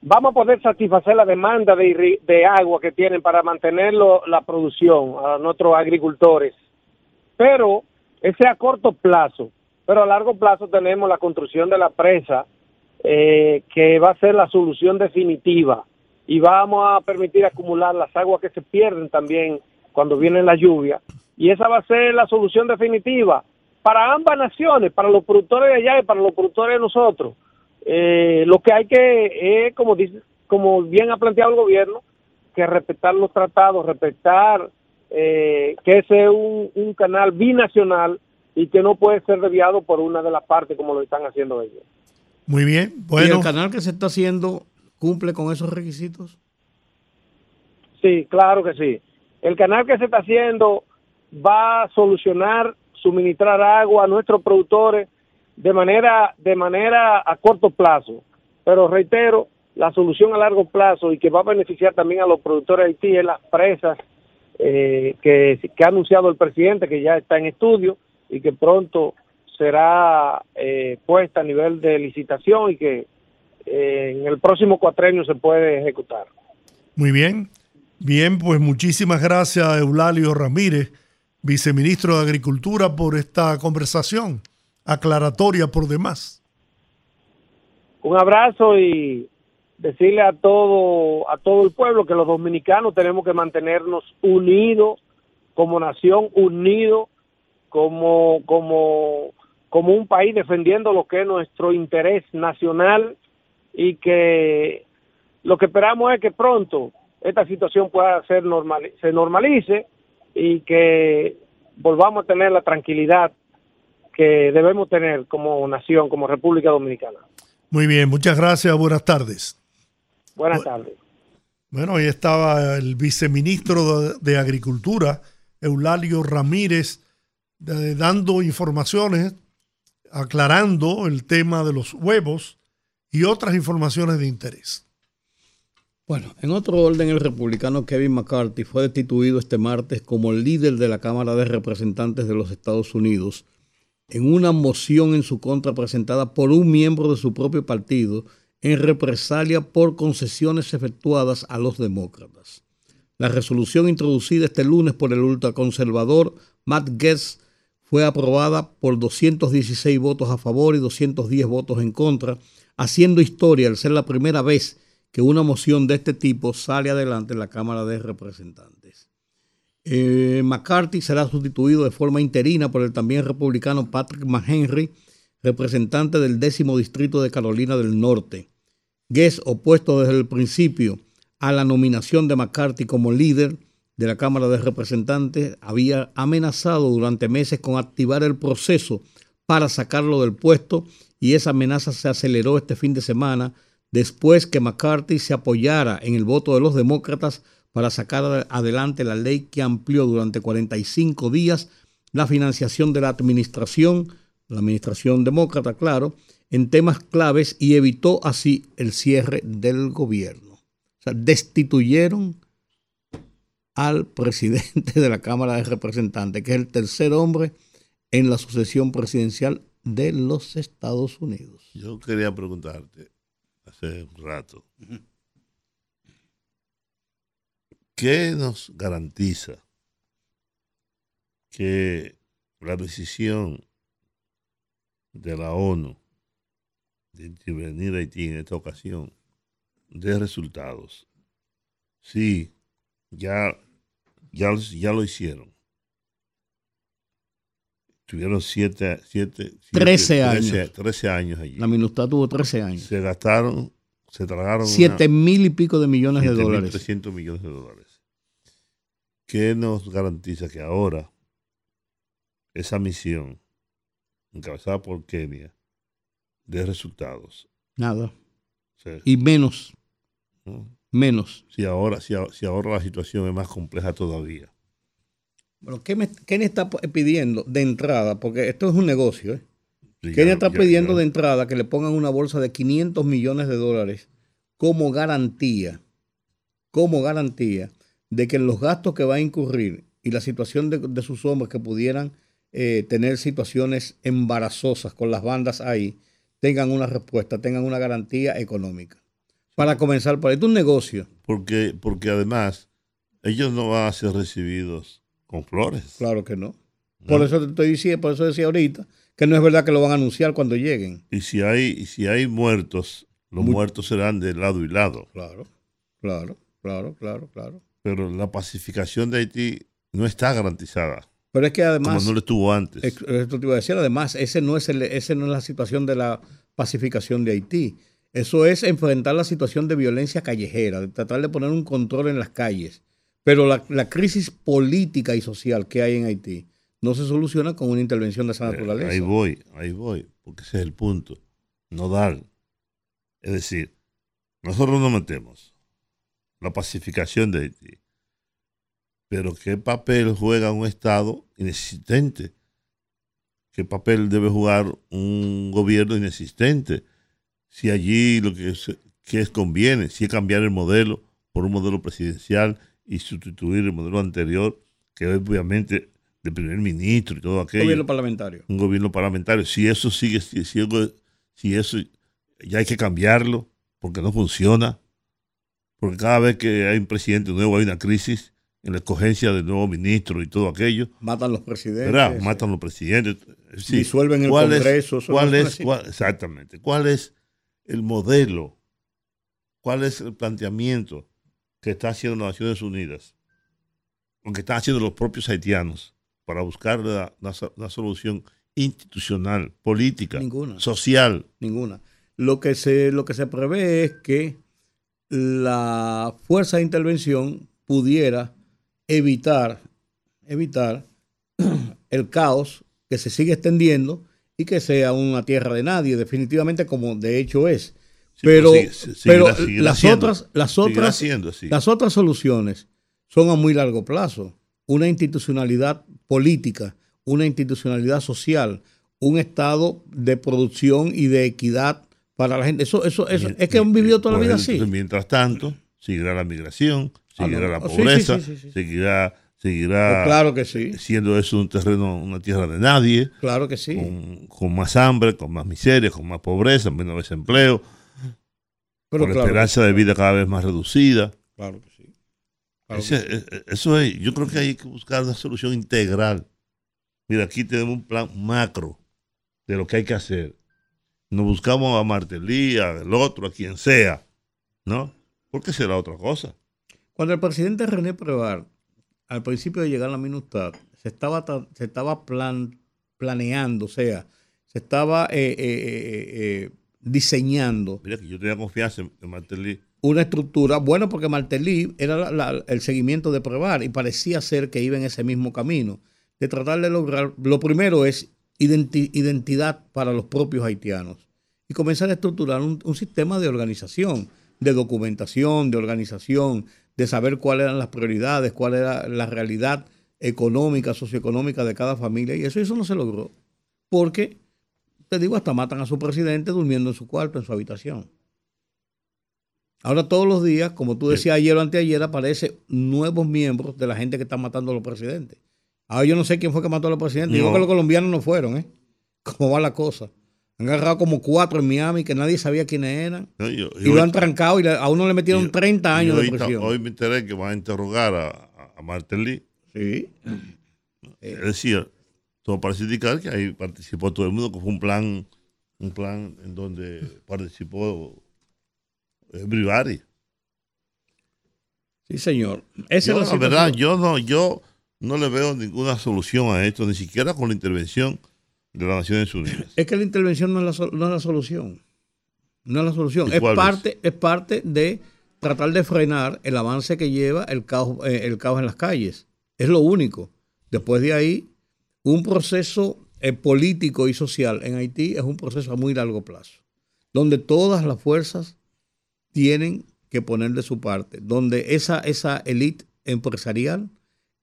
vamos a poder satisfacer la demanda de, agua que tienen para mantener la producción a nuestros agricultores. Pero ese a corto plazo, pero a largo plazo tenemos la construcción de la presa eh, que va a ser la solución definitiva. Y vamos a permitir acumular las aguas que se pierden también cuando viene la lluvia. Y esa va a ser la solución definitiva para ambas naciones, para los productores de allá y para los productores de nosotros. Eh, lo que hay que es, como dice, como bien ha planteado el gobierno, que respetar los tratados, respetar eh, que ese es un, un canal binacional y que no puede ser desviado por una de las partes como lo están haciendo ellos. Muy bien, ¿Y bueno, el canal que se está haciendo cumple con esos requisitos? Sí, claro que sí. El canal que se está haciendo va a solucionar suministrar agua a nuestros productores de manera, de manera a corto plazo. Pero reitero, la solución a largo plazo y que va a beneficiar también a los productores de Haití es las presas eh, que, ha anunciado el presidente, que ya está en estudio y que pronto será eh, puesta a nivel de licitación y que eh, en el próximo cuatrenio se puede ejecutar. Muy bien. Bien, pues muchísimas gracias Eulalio Ramírez, viceministro de Agricultura, por esta conversación aclaratoria por demás. Un abrazo y decirle a todo a todo el pueblo que los dominicanos tenemos que mantenernos unidos como nación, unidos como como como un país defendiendo lo que es nuestro interés nacional y que lo que esperamos es que pronto esta situación pueda ser normal se normalice y que volvamos a tener la tranquilidad que debemos tener como nación, como República Dominicana. Muy bien, muchas gracias, buenas tardes. Buenas tardes. Bueno, ahí estaba el viceministro de, Agricultura, Eulalio Ramírez, de- dando informaciones, aclarando el tema de los huevos y otras informaciones de interés. Bueno, en otro orden, el republicano Kevin McCarthy fue destituido este martes como líder de la Cámara de Representantes de los Estados Unidos en una moción en su contra presentada por un miembro de su propio partido en represalia por concesiones efectuadas a los demócratas. La resolución introducida este lunes por el ultraconservador Matt Gaetz fue aprobada por 216 votos a favor y 210 votos en contra, haciendo historia al ser la primera vez que una moción de este tipo sale adelante en la Cámara de Representantes. Eh, McCarthy será sustituido de forma interina por el también republicano Patrick McHenry, representante del décimo distrito de Carolina del Norte. Guess, opuesto desde el principio a la nominación de McCarthy como líder de la Cámara de Representantes, había amenazado durante meses con activar el proceso para sacarlo del puesto y esa amenaza se aceleró este fin de semana después que McCarthy se apoyara en el voto de los demócratas para sacar adelante la ley que amplió durante 45 días la financiación de la administración, la administración demócrata, claro, en temas claves y evitó así el cierre del gobierno. O sea, destituyeron al [LAUGHS] presidente de la Cámara de Representantes, que es el tercer hombre en la sucesión presidencial de los Estados Unidos. Yo quería preguntarte hace un rato, ¿qué nos garantiza que la decisión de la ONU de intervenir a Haití en esta ocasión dé resultados? Sí, ya, ya, ya lo hicieron. Tuvieron siete, siete, siete- 13 años. 13 13 años allí. La MINUSTAH tuvo 13 años. Se gastaron, se tragaron una- Siete mil y pico de millones de dólares. 7.300 millones de dólares. ¿Qué nos garantiza que ahora esa misión, encabezada por Kenia, dé resultados? Nada. Y menos, ¿no? menos. si, ahora, si, si ahora la situación es más compleja todavía. Bueno, ¿qué me, qué me está pidiendo de entrada? Porque esto es un negocio. ¿eh? Sí, Kenia está pidiendo ya- de entrada que le pongan una bolsa de 500 millones de dólares como garantía, como garantía de que los gastos que va a incurrir y la situación de, de sus hombres que pudieran eh, tener situaciones embarazosas con las bandas ahí, tengan una respuesta, tengan una garantía económica. Para comenzar, por esto es un negocio. Porque, porque además, ellos no van a ser recibidos con flores. Claro que no. ¿no? Por eso te estoy diciendo, por eso decía ahorita, que no es verdad que lo van a anunciar cuando lleguen. Y si hay, y si hay muertos, los Mu- muertos serán de lado y lado. Claro, claro, claro, claro, claro. Pero la pacificación de Haití no está garantizada, Pero es que además, como no lo estuvo antes. esto te iba a decir, además, ese no es el, ese no es la situación de la pacificación de Haití. Eso es enfrentar la situación de violencia callejera, de tratar de poner un control en las calles. Pero la, la crisis política y social que hay en Haití no se soluciona con una intervención de esa Eh, naturaleza. Ahí voy, ahí voy, porque ese es el punto. No dar. Es decir, nosotros nos metemos la pacificación de Haití. Pero ¿qué papel juega un Estado inexistente qué papel debe jugar un gobierno inexistente. Si allí lo que es, que es conviene, si es cambiar el modelo por un modelo presidencial y sustituir el modelo anterior, que obviamente de primer ministro y todo aquello. Gobierno parlamentario. Un gobierno parlamentario. Si eso sigue, si, si eso ya hay que cambiarlo, porque no funciona, porque cada vez que hay un presidente nuevo hay una crisis en la escogencia del nuevo ministro y todo aquello, Matan los presidentes. ¿verdad? Matan los presidentes. Sí. Disuelven el ¿Cuál es- Congreso, eso ¿Cuál no es es, así. cuál- exactamente. ¿Cuál es el modelo? ¿Cuál es el planteamiento que está haciendo las Naciones Unidas? O que están haciendo los propios haitianos para buscar la, la solución institucional, política, Ninguna. social. Ninguna. Lo que se, lo que se prevé es que la fuerza de intervención pudiera evitar, evitar [CLEARS THROAT] el caos que se sigue extendiendo y que sea una tierra de nadie, definitivamente como de hecho es. Pero pero sigue- seguirá- pero seguirá las otras, las otras, las otras soluciones son a muy largo plazo. Una institucionalidad política, una institucionalidad social, un estado de producción y de equidad para la gente. Eso, eso, eso, es que han vivido toda la vida así. Mientras tanto, seguirá la migración, Ah, seguirá la pobreza, sí, sí, sí. seguirá, seguirá Pues claro que sí, siendo eso un terreno, una tierra de nadie, claro que sí. con, con más hambre, con más miseria, con más pobreza, menos desempleo, Pero con claro, esperanza de vida cada vez más reducida. claro que sí. Claro Ese- que sí. eh, eso es, yo creo que hay que buscar una solución integral. Mira, aquí tenemos un plan macro de lo que hay que hacer. Nos buscamos a Martelí, al otro, a quien sea, ¿no? Porque será otra cosa. Cuando el presidente René Prevar, al principio de llegar a la minustad, se estaba, se estaba plan, planeando, o sea, se estaba eh, eh, eh, eh, diseñando Mira que yo tenía confianza en, en Martelly. una estructura, bueno, porque Martelly era la- la- el seguimiento de Prevar y parecía ser que iba en ese mismo camino, de tratar de lograr, lo primero es identi- identidad para los propios haitianos y comenzar a estructurar un, un sistema de organización, de documentación, de organización, de saber cuáles eran las prioridades, cuál era la realidad económica, socioeconómica de cada familia y eso, eso no se logró, porque, te digo, hasta matan a su presidente durmiendo en su cuarto, en su habitación. Ahora todos los días, como tú decías ayer o anteayer, aparecen nuevos miembros de la gente que está matando a los presidentes. Ahora yo no sé quién fue que mató a los presidentes. Digo No. que los colombianos no fueron, ¿eh? [LAUGHS] ¿Cómo va la cosa? Han agarrado como cuatro en Miami que nadie sabía quiénes eran. ¿no? Y, yo- Y lo han trancado y a uno le metieron y- 30 y años de prisión. hoy me enteré que van a interrogar a, a- a Martelly. Sí. Es decir, todo parece indicar que ahí participó todo el mundo, que fue un plan, un plan en donde participó everybody. Sí, señor. Esa Yo, es la la verdad, yo no, yo no le veo ninguna solución a esto, ni siquiera con la intervención de las Naciones Unidas. Es que la intervención no es la, no es la solución. No es la solución. ¿Y Es cuál es? parte, es parte de tratar de frenar el avance que lleva el caos, eh, el caos en las calles. Es lo único. Después de ahí, un proceso eh, político y social en Haití es un proceso a muy largo plazo, donde todas las fuerzas tienen que poner de su parte, donde esa, esa élite empresarial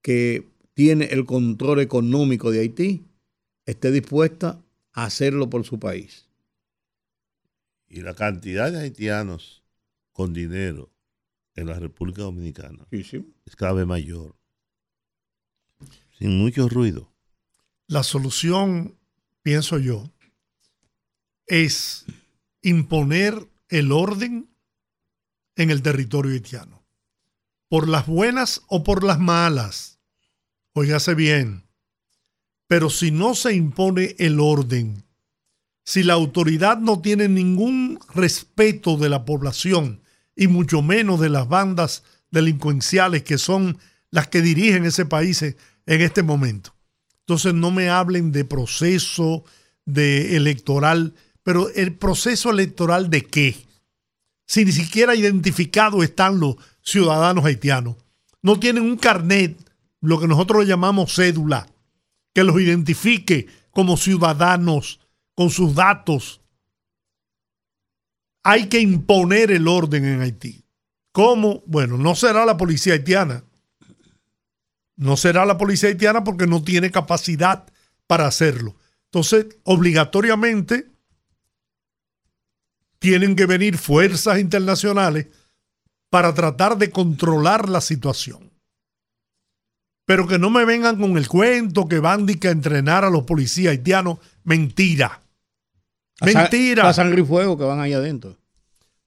que tiene el control económico de Haití esté dispuesta a hacerlo por su país. Y la cantidad de haitianos con dinero en la República Dominicana Sí, sí. es cada vez mayor. Sin mucho ruido. La solución, pienso yo, es imponer el orden en el territorio haitiano. Por las buenas o por las malas. Óigase bien. Pero si no se impone el orden, si la autoridad no tiene ningún respeto de la población y mucho menos de las bandas delincuenciales que son las que dirigen ese país en este momento. Entonces no me hablen de proceso electoral, pero el proceso electoral de qué? Si ni siquiera identificados están los ciudadanos haitianos. No tienen un carnet, lo que nosotros llamamos cédula, que los identifique como ciudadanos con sus datos. Hay que imponer el orden en Haití. ¿Cómo? Bueno, no será la policía haitiana. No será la policía haitiana porque no tiene capacidad para hacerlo. Entonces, obligatoriamente tienen que venir fuerzas internacionales para tratar de controlar la situación. Pero que no me vengan con el cuento que van a entrenar a los policías haitianos. Mentira. Mentira. A sangre y fuego que van ahí adentro.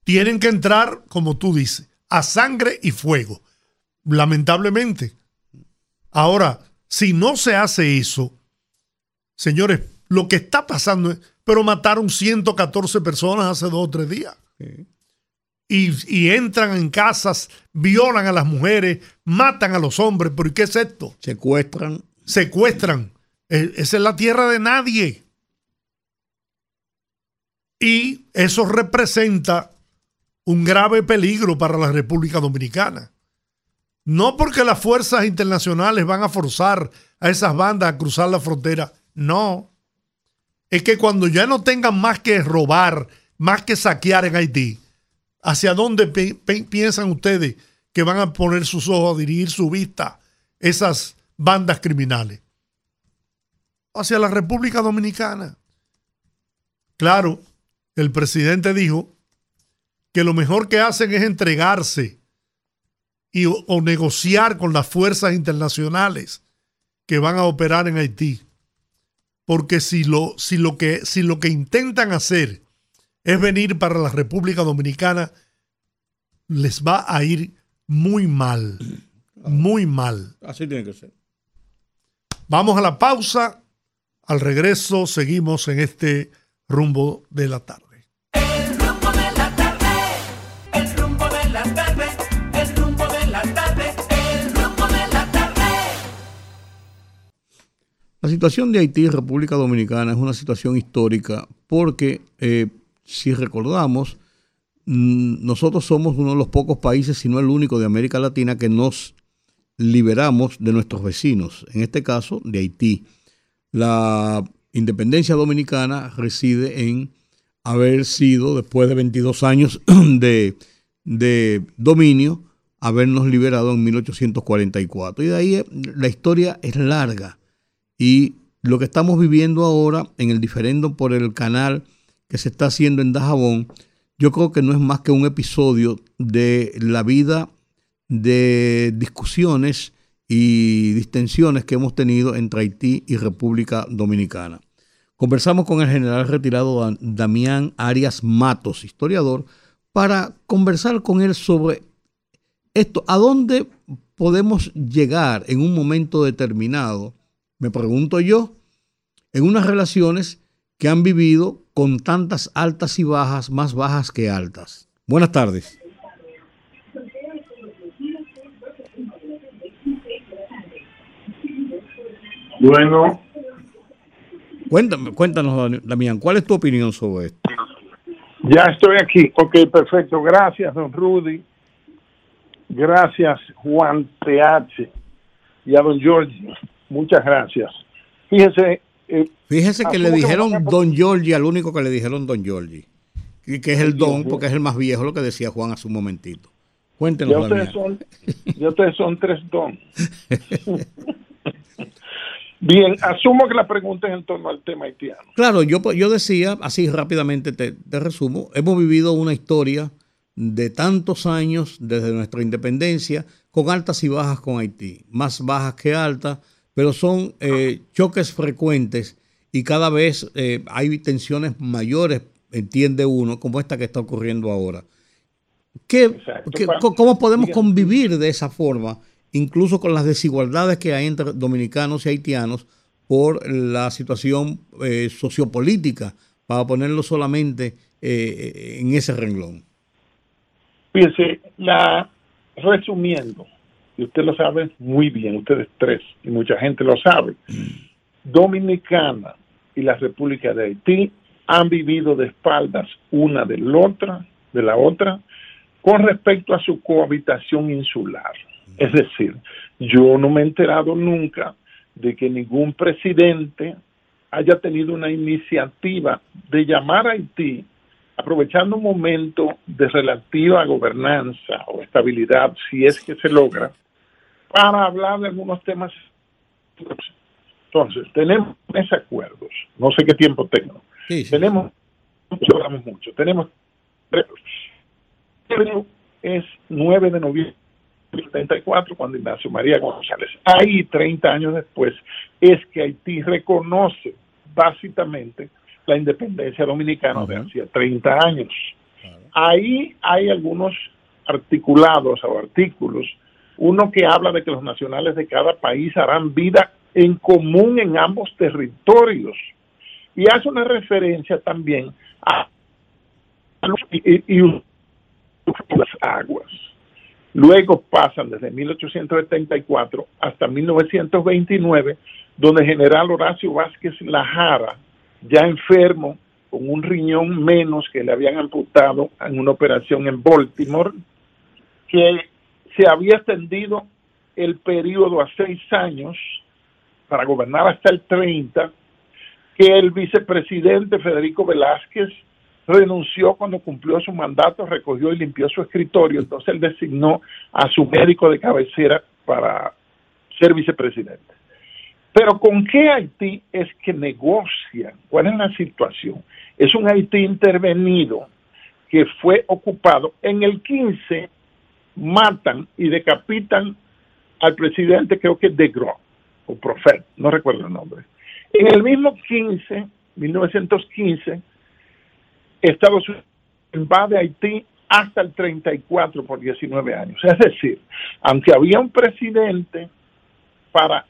Tienen que entrar, como tú dices, a sangre y fuego. Lamentablemente. Ahora, si no se hace eso, señores, lo que está pasando es, pero mataron 114 personas hace dos o tres días. Y, y entran en casas, violan a las mujeres, matan a los hombres. ¿Pero qué es esto? Secuestran. Secuestran. E- Esa es la tierra de nadie. Y eso representa un grave peligro para la República Dominicana. No porque las fuerzas internacionales van a forzar a esas bandas a cruzar la frontera, no. Es que cuando ya no tengan más que robar, más que saquear en Haití, ¿hacia dónde pi- pi- piensan ustedes que van a poner sus ojos, a dirigir su vista esas bandas criminales? Hacia la República Dominicana. Claro, el presidente dijo que lo mejor que hacen es entregarse y, o, o negociar con las fuerzas internacionales que van a operar en Haití. Porque si lo, si lo, que, si lo que intentan hacer es venir para la República Dominicana, les va a ir muy mal. Muy mal. Así tiene que ser. Vamos a la pausa. Al regreso seguimos en este rumbo de la tarde. La situación de Haití y República Dominicana es una situación histórica porque, eh, si recordamos, mm, nosotros somos uno de los pocos países, si no el único de América Latina, que nos liberamos de nuestros vecinos, en este caso de Haití. La independencia dominicana reside en haber sido, después de 22 años [CLEARS THROAT] de, dominio, habernos liberado en 1844. Y de ahí eh, la historia es larga. Y lo que estamos viviendo ahora en el diferendo por el canal que se está haciendo en Dajabón, yo creo que no es más que un episodio de la vida de discusiones y distensiones que hemos tenido entre Haití y República Dominicana. Conversamos con el general retirado Damián Arias Matos, historiador, para conversar con él sobre esto, ¿a dónde podemos llegar en un momento determinado? Me pregunto yo, en unas relaciones que han vivido con tantas altas y bajas, más bajas que altas. Buenas tardes. Bueno, Cuéntame, cuéntanos, Damián, ¿cuál es tu opinión sobre esto? ya estoy aquí. Ok, perfecto. Gracias, don Rudy. Gracias, Juan TH. Y a don George. Muchas gracias. Fíjese. eh, Fíjese que le dijeron Don Giorgi al único que le dijeron Don Giorgi. Y que es el don, porque es el más viejo, lo que decía Juan hace un momentito. Cuéntenos, Ya ustedes son, ya ustedes son tres don. Bien, asumo que la pregunta es en torno al tema haitiano. Claro, yo, yo decía, así rápidamente te, te resumo, hemos vivido una historia de tantos años desde nuestra independencia, con altas y bajas con Haití, más bajas que altas, pero son eh, choques frecuentes y cada vez eh, hay tensiones mayores, entiende uno, como esta que está ocurriendo ahora. ¿Qué, qué- ¿Cómo podemos convivir de esa forma, incluso con las desigualdades que hay entre dominicanos y haitianos por la situación eh, sociopolítica, para ponerlo solamente eh, en ese renglón? Fíjese, la, resumiendo, y usted lo sabe muy bien, ustedes tres, y mucha gente lo sabe, Dominicana y la República de Haití han vivido de espaldas una de la otra, de la otra, con respecto a su cohabitación insular. Es decir, yo no me he enterado nunca de que ningún presidente haya tenido una iniciativa de llamar a Haití aprovechando un momento de relativa gobernanza o estabilidad, si es que se logra, para hablar de algunos temas Entonces, tenemos ese acuerdos. No sé qué tiempo tengo. Sí, sí. Tenemos, hablamos mucho. Tenemos, es 9 de noviembre del 74, cuando Ignacio María González, ahí 30 años después, es que Haití reconoce básicamente la independencia dominicana de hacía 30 años. Ahí hay algunos articulados o artículos, uno que habla de que los nacionales de cada país harán vida en común en ambos territorios y hace una referencia también a, las aguas. Luego pasan desde 1874 hasta 1929, donde el general Horacio Vázquez Lajara, ya enfermo, con un riñón menos que le habían amputado en una operación en Baltimore, que se había extendido el periodo a seis años para gobernar hasta el 30, que el vicepresidente Federico Velázquez renunció cuando cumplió su mandato, recogió y limpió su escritorio, entonces él designó a su médico de cabecera para ser vicepresidente. Pero ¿con qué Haití es que negocian? ¿Cuál es la situación? Es un Haití intervenido que fue ocupado. En el 15 matan y decapitan al presidente, creo que de Gros, o Profet, no recuerdo el nombre. En el mismo 15, 1915, Estados Unidos invade Haití hasta el 34 por 19 años. Es decir, aunque había un presidente para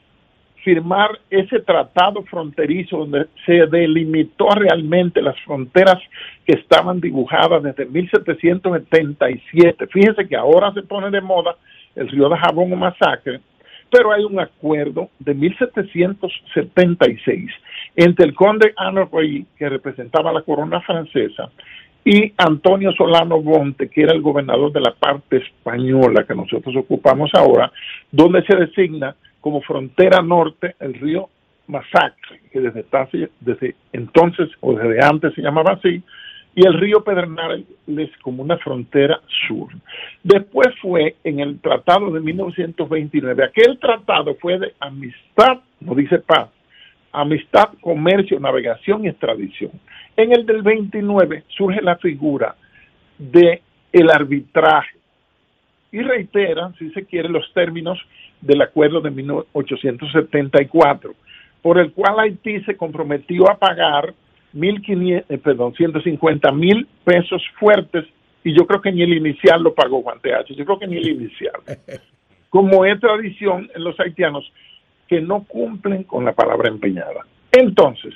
firmar ese tratado fronterizo donde se delimitó realmente las fronteras que estaban dibujadas desde 1777. Fíjense que ahora se pone de moda el río de Jabón o masacre, pero hay un acuerdo de 1776 entre el conde Anne Rey, que representaba la corona francesa, y Antonio Solano Bonte, que era el gobernador de la parte española que nosotros ocupamos ahora, donde se designa como frontera norte el río Masacre, que desde, desde entonces o desde antes se llamaba así, y el río Pedernales como una frontera sur. Después fue en el tratado de 1929. Aquel tratado fue de amistad, no dice paz, amistad, comercio, navegación y extradición. En el del 29 surge la figura de el arbitraje y reitera, si se quiere, los términos del acuerdo de 1874, por el cual Haití se comprometió a pagar 1.500, eh, perdón, 150 mil pesos fuertes y yo creo que ni el inicial lo pagó Juan TH, yo creo que ni el inicial. [LAUGHS] Como es tradición en los haitianos que no cumplen con la palabra empeñada. Entonces,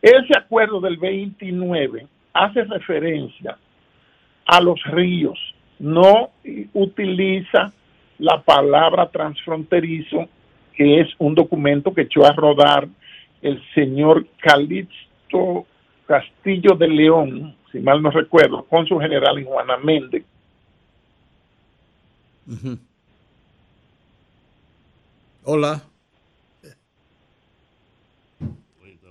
ese acuerdo del 29 hace referencia a los ríos, no utiliza la palabra transfronterizo, que es un documento que echó a rodar el señor Calixto Castillo de León, si mal no recuerdo, con su general en Juana Méndez. Hola.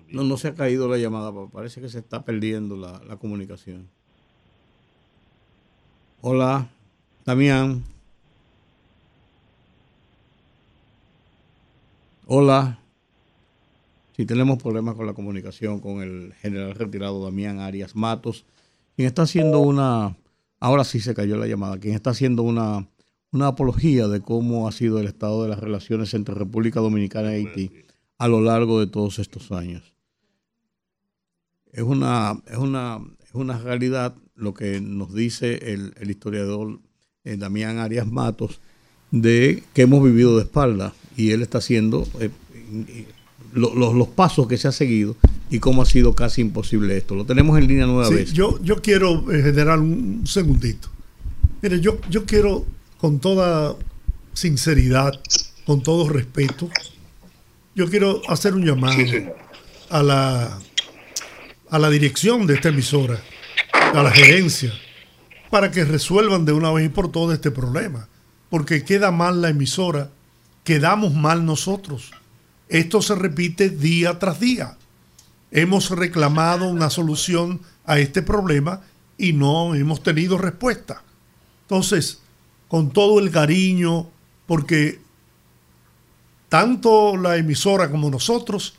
No, no se ha caído la llamada, pa- parece que se está perdiendo la, la comunicación. Hola, Damián. Hola. Si tenemos problemas con la comunicación con el general retirado Damián Arias Matos, quien está haciendo una, ahora sí se cayó la llamada, quien está haciendo una, una apología de cómo ha sido el estado de las relaciones entre República Dominicana y Haití a lo largo de todos estos años. Es una, es una, es una realidad lo que nos dice el, el historiador eh, Damián Arias Matos de que hemos vivido de espalda y él está haciendo eh, lo- lo- los pasos que se ha seguido y cómo ha sido casi imposible esto. Lo tenemos en línea nueva Sí, vez. yo, yo quiero eh, generar un segundito. Mire, yo, yo quiero con toda sinceridad, con todo respeto, yo quiero hacer un llamado a la a la dirección de esta emisora, a la gerencia, para que resuelvan de una vez y por todas este problema. Porque queda mal la emisora, quedamos mal nosotros. Esto se repite día tras día. Hemos reclamado una solución a este problema y no hemos tenido respuesta. Entonces, con todo el cariño, porque tanto la emisora como nosotros,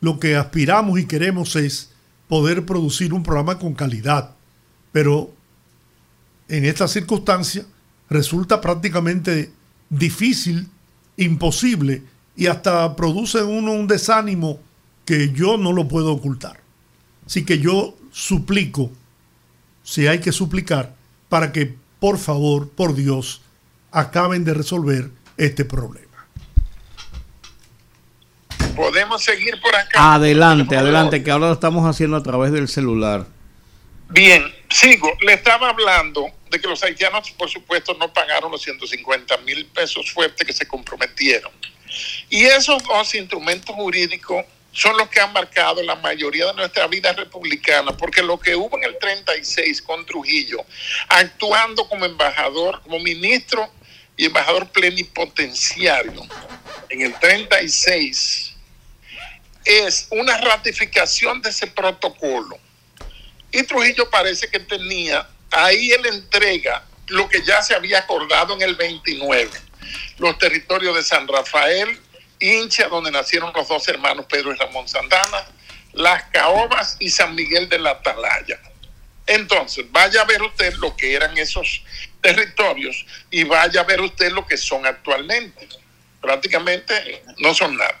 lo que aspiramos y queremos es poder producir un programa con calidad. Pero en esta circunstancia resulta prácticamente difícil, imposible y hasta produce uno un desánimo que yo no lo puedo ocultar. Así que yo suplico, si hay que suplicar, para que por favor, por Dios, acaben de resolver este problema. Podemos seguir por acá. Adelante, adelante, que ahora lo estamos haciendo a través del celular. Bien, sigo. Le estaba hablando de que los haitianos, por supuesto, no pagaron los 150 mil pesos fuertes que se comprometieron. Y esos dos instrumentos jurídicos son los que han marcado la mayoría de nuestra vida republicana, porque lo que hubo en el 36 con Trujillo, actuando como embajador, como ministro y embajador plenipotenciario en el 36, es una ratificación de ese protocolo. Y Trujillo parece que tenía, ahí él entrega lo que ya se había acordado en el 29, los territorios de San Rafael, Hincha, donde nacieron los dos hermanos Pedro y Ramón Santana, Las Caobas y San Miguel de la Atalaya. Entonces, vaya a ver usted lo que eran esos territorios y vaya a ver usted lo que son actualmente. Prácticamente no son nada.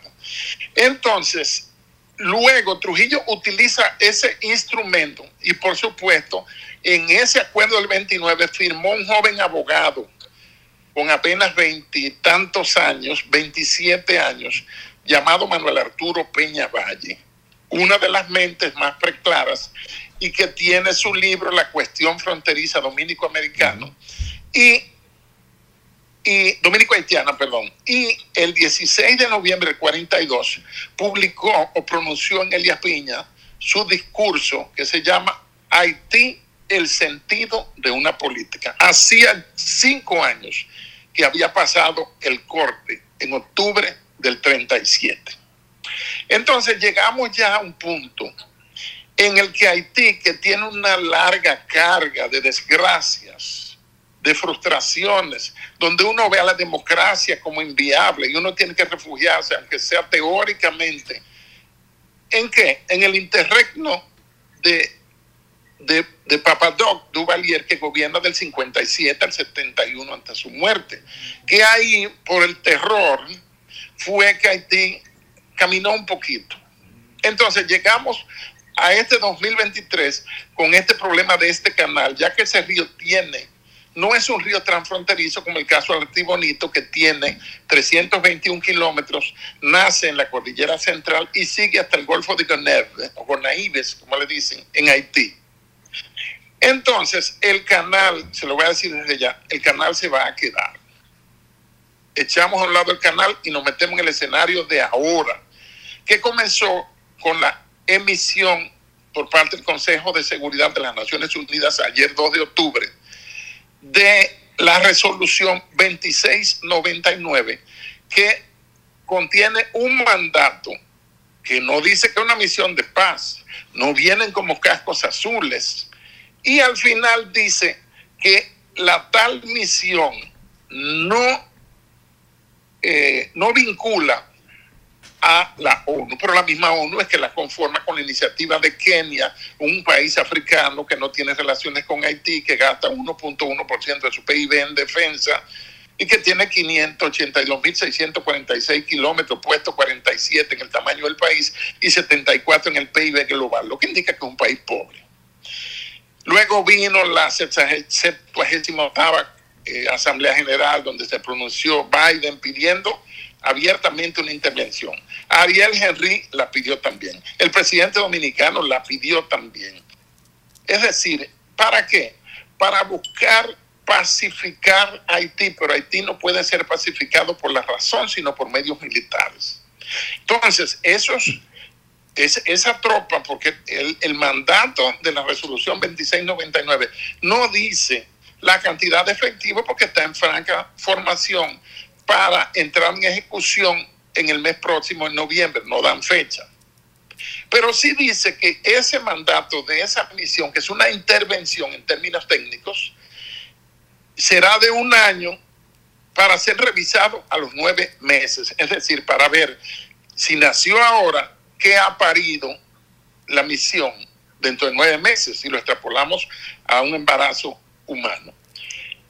Entonces, luego Trujillo utiliza ese instrumento y por supuesto, en ese acuerdo del 29 firmó un joven abogado con apenas veintitantos años, 27 años, llamado Manuel Arturo Peña Valle, una de las mentes más preclaras y que tiene su libro La cuestión fronteriza dominico-americano y, y dominico-haitiana, perdón. Y el 16 de noviembre del 42 publicó o pronunció en Elias Piña su discurso que se llama Haití, el sentido de una política. Hacía cinco años que había pasado el corte en octubre del 37. Entonces llegamos ya a un punto en el que Haití, que tiene una larga carga de desgracias, de frustraciones, donde uno ve a la democracia como inviable y uno tiene que refugiarse, aunque sea teóricamente, ¿en qué? En el interregno de, de, de Papadoc Duvalier, que gobierna del 57 al 71 ante su muerte, que ahí, por el terror, fue que Haití caminó un poquito. Entonces llegamos a este 2023 con este problema de este canal, ya que ese río tiene, no es un río transfronterizo como el caso Artibonito, que tiene 321 kilómetros, nace en la cordillera central y sigue hasta el Golfo de Gonaives, o Gonaíves, como le dicen, en Haití. Entonces, el canal, se lo voy a decir desde ya, el canal se va a quedar. Echamos a un lado el canal y nos metemos en el escenario de ahora, que comenzó con la emisión por parte del Consejo de Seguridad de las Naciones Unidas ayer 2 de octubre de la resolución 2699 que contiene un mandato que no dice que es una misión de paz, no vienen como cascos azules y al final dice que la tal misión no, eh, no vincula a la ONU, pero la misma ONU es que la conforma con la iniciativa de Kenia, un país africano que no tiene relaciones con Haití, que gasta 1.1% de su PIB en defensa y que tiene 582.646 kilómetros, puesto 47 en el tamaño del país y 74 en el PIB global, lo que indica que es un país pobre. Luego vino la 78 eh, Asamblea General, donde se pronunció Biden pidiendo abiertamente una intervención. Ariel Henry la pidió también. El presidente dominicano la pidió también. Es decir, ¿para qué? Para buscar pacificar Haití, pero Haití no puede ser pacificado por la razón, sino por medios militares. Entonces, esos, es, esa tropa, porque el, el mandato de la resolución 2699 no dice la cantidad de efectivo porque está en franca formación, para entrar en ejecución en el mes próximo, en noviembre, no dan fecha. Pero sí dice que ese mandato de esa misión, que es una intervención en términos técnicos, será de un año para ser revisado a los nueve meses, es decir, para ver si nació ahora, qué ha parido la misión dentro de nueve meses, si lo extrapolamos a un embarazo humano.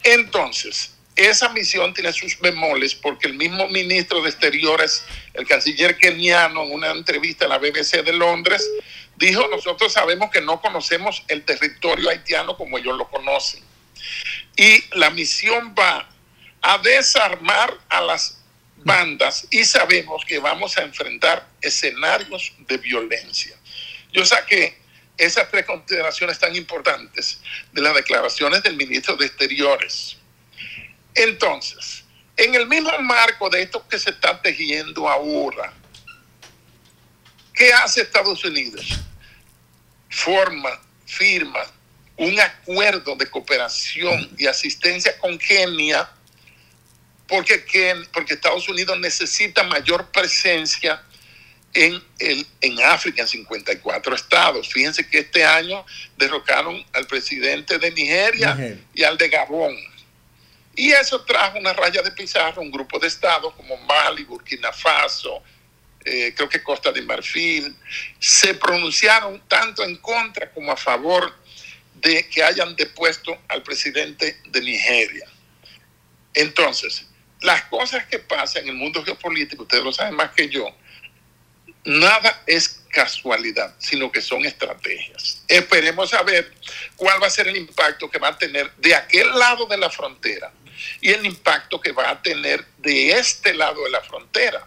Entonces, esa misión tiene sus bemoles porque el mismo ministro de Exteriores, el canciller keniano, en una entrevista a la BBC de Londres, dijo, nosotros sabemos que no conocemos el territorio haitiano como ellos lo conocen. Y la misión va a desarmar a las bandas y sabemos que vamos a enfrentar escenarios de violencia. Yo saqué esas tres consideraciones tan importantes de las declaraciones del ministro de Exteriores. Entonces, en el mismo marco de esto que se está tejiendo ahora, ¿qué hace Estados Unidos? Forma, firma un acuerdo de cooperación y asistencia con Kenia porque, Ken- porque Estados Unidos necesita mayor presencia en, el, en África, en 54 estados. Fíjense que este año derrocaron al presidente de Nigeria Nigeria. y al de Gabón. Y eso trajo una raya de pizarra, un grupo de estados como Mali, Burkina Faso, eh, creo que Costa de Marfil, se pronunciaron tanto en contra como a favor de que hayan depuesto al presidente de Nigeria. Entonces, las cosas que pasan en el mundo geopolítico, ustedes lo saben más que yo, nada es casualidad, sino que son estrategias. Esperemos a ver cuál va a ser el impacto que va a tener de aquel lado de la frontera y el impacto que va a tener de este lado de la frontera,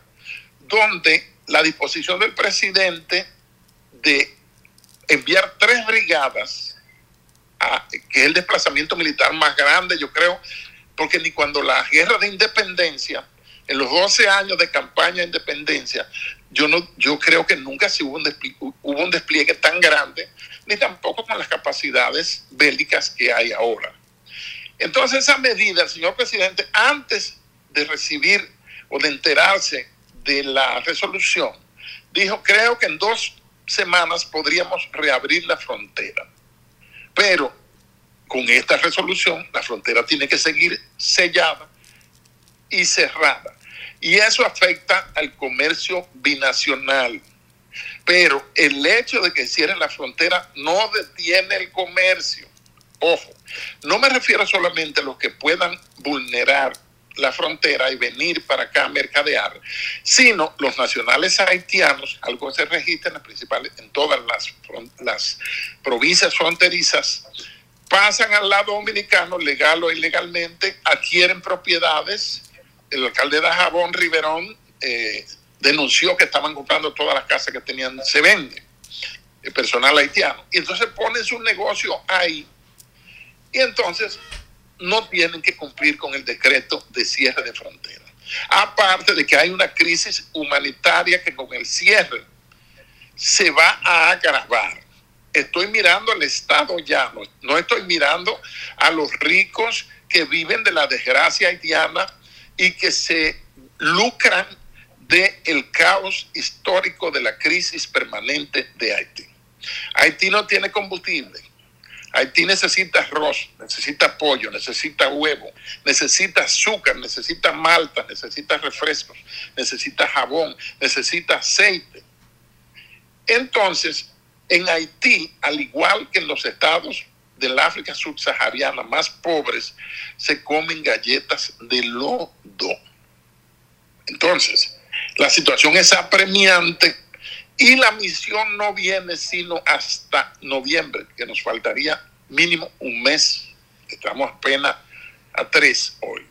donde la disposición del presidente de enviar tres brigadas, que es el desplazamiento militar más grande, yo creo, porque ni cuando la guerra de independencia, en los 12 años de campaña de independencia, yo, no, yo creo que nunca se hubo un, desplie- hubo un despliegue tan grande, ni tampoco con las capacidades bélicas que hay ahora. Entonces esa medida, el señor presidente, antes de recibir o de enterarse de la resolución, dijo, creo que en dos semanas podríamos reabrir la frontera. Pero con esta resolución, la frontera tiene que seguir sellada y cerrada. Y eso afecta al comercio binacional. Pero el hecho de que cierren la frontera no detiene el comercio. Ojo, no me refiero solamente a los que puedan vulnerar la frontera y venir para acá a mercadear, sino los nacionales haitianos, algo se registra en las principales, en todas las, las provincias fronterizas, pasan al lado dominicano, legal o ilegalmente, adquieren propiedades. El alcalde de Jabón, Riverón, eh, denunció que estaban comprando todas las casas que tenían, se vende, el personal haitiano. Y entonces ponen su negocio ahí. Y entonces no tienen que cumplir con el decreto de cierre de frontera. Aparte de que hay una crisis humanitaria que con el cierre se va a agravar. Estoy mirando al Estado llano, no estoy mirando a los ricos que viven de la desgracia haitiana y que se lucran del caos histórico de la crisis permanente de Haití. Haití no tiene combustible. Haití necesita arroz, necesita pollo, necesita huevo, necesita azúcar, necesita malta, necesita refrescos, necesita jabón, necesita aceite. Entonces, en Haití, al igual que en los estados del África subsahariana más pobres, se comen galletas de lodo. Entonces, la situación es apremiante y la misión no viene sino hasta noviembre, que nos faltaría mínimo un mes. Estamos apenas a tres hoy.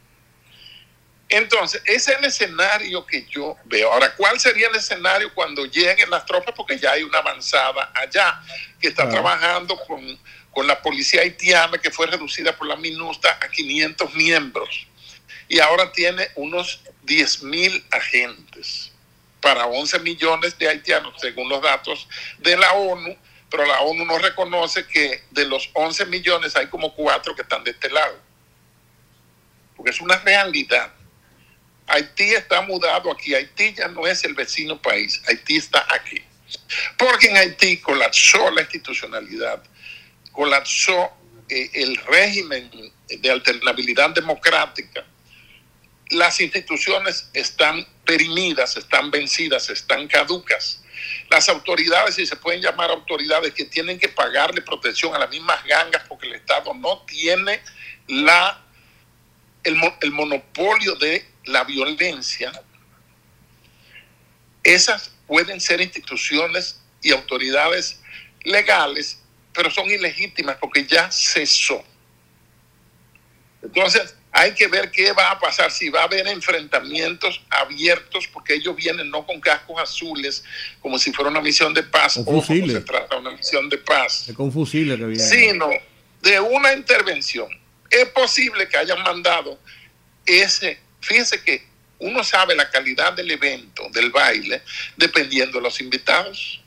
Entonces, ese es el escenario que yo veo. Ahora, ¿cuál sería el escenario cuando lleguen las tropas? Porque ya hay una avanzada allá que está trabajando con, con la policía haitiana que fue reducida por la MINUSTA a 500 miembros y ahora tiene unos 10 mil agentes para 11 millones de haitianos, según los datos de la ONU, pero la ONU no reconoce que de los 11 millones hay como cuatro que están de este lado, porque es una realidad. Haití está mudado aquí, Haití ya no es el vecino país, Haití está aquí. Porque en Haití colapsó la institucionalidad, colapsó eh, el régimen de alternabilidad democrática, las instituciones están perimidas, están vencidas, están caducas. Las autoridades, si se pueden llamar autoridades, que tienen que pagarle protección a las mismas gangas porque el Estado no tiene la, el, el monopolio de la violencia, esas pueden ser instituciones y autoridades legales, pero son ilegítimas porque ya cesó. Entonces, hay que ver qué va a pasar, si va a haber enfrentamientos abiertos, porque ellos vienen no con cascos azules, como si fuera una misión de paz, o como se trata de una misión de paz, Es con fusiles que viene. sino de una intervención. Es posible que hayan mandado ese, fíjese que uno sabe la calidad del evento, del baile, dependiendo de los invitados.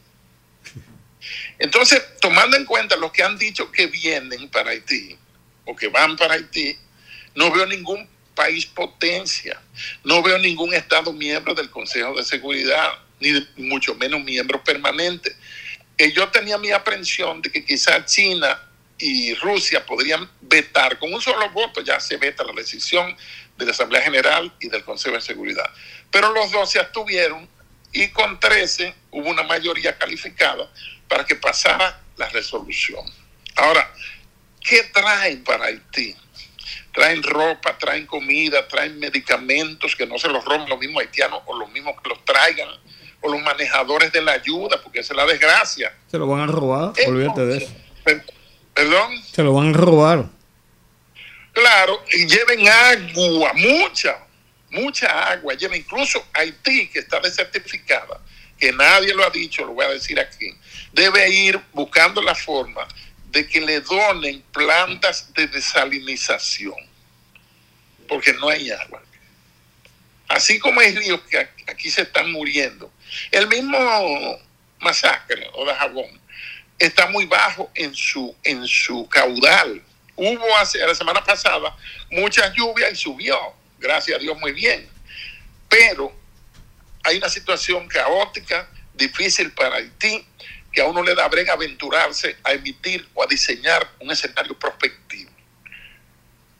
Entonces, tomando en cuenta los que han dicho que vienen para Haití o que van para Haití, no veo ningún país potencia, no veo ningún Estado miembro del Consejo de Seguridad, ni mucho menos miembro permanente. Eh, yo tenía mi aprensión de que quizás China y Rusia podrían vetar, con un solo voto ya se veta la decisión de la Asamblea General y del Consejo de Seguridad. Pero los dos se abstuvieron y con 13 hubo una mayoría calificada para que pasara la resolución. Ahora, ¿qué traen para Haití? Traen ropa, traen comida, traen medicamentos que no se los roben los mismos haitianos o los mismos que los traigan, o los manejadores de la ayuda, porque esa es la desgracia. Se lo van a robar, olvídate de eso. Per- Perdón, Se lo van a robar. claro, y lleven agua, mucha, mucha agua, lleven incluso Haití, que está desertificada, que nadie lo ha dicho, lo voy a decir aquí, debe ir buscando la forma de que le donen plantas de desalinización, porque no hay agua. Así como hay ríos que aquí- se están muriendo. El mismo masacre o de jabón está muy bajo en su, en su caudal. Hubo hace la semana pasada mucha lluvia y subió, gracias a Dios muy bien. Pero hay una situación caótica, difícil para Haití, que a uno le da brega aventurarse a emitir o a diseñar un escenario prospectivo.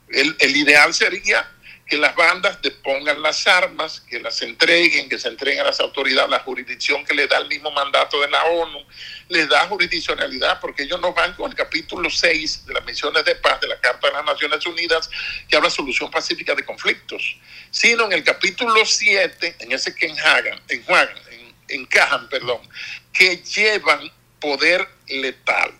El, ideal sería que las bandas depongan las armas, que las entreguen, que se entreguen a las autoridades la jurisdicción que le da el mismo mandato de la ONU, les da jurisdiccionalidad porque ellos no van con el capítulo 6 de las misiones de paz de la Carta de las Naciones Unidas que habla solución pacífica de conflictos, sino en el capítulo 7, en ese que enjagan, enjuagan, en- encajan, perdón, que llevan poder letal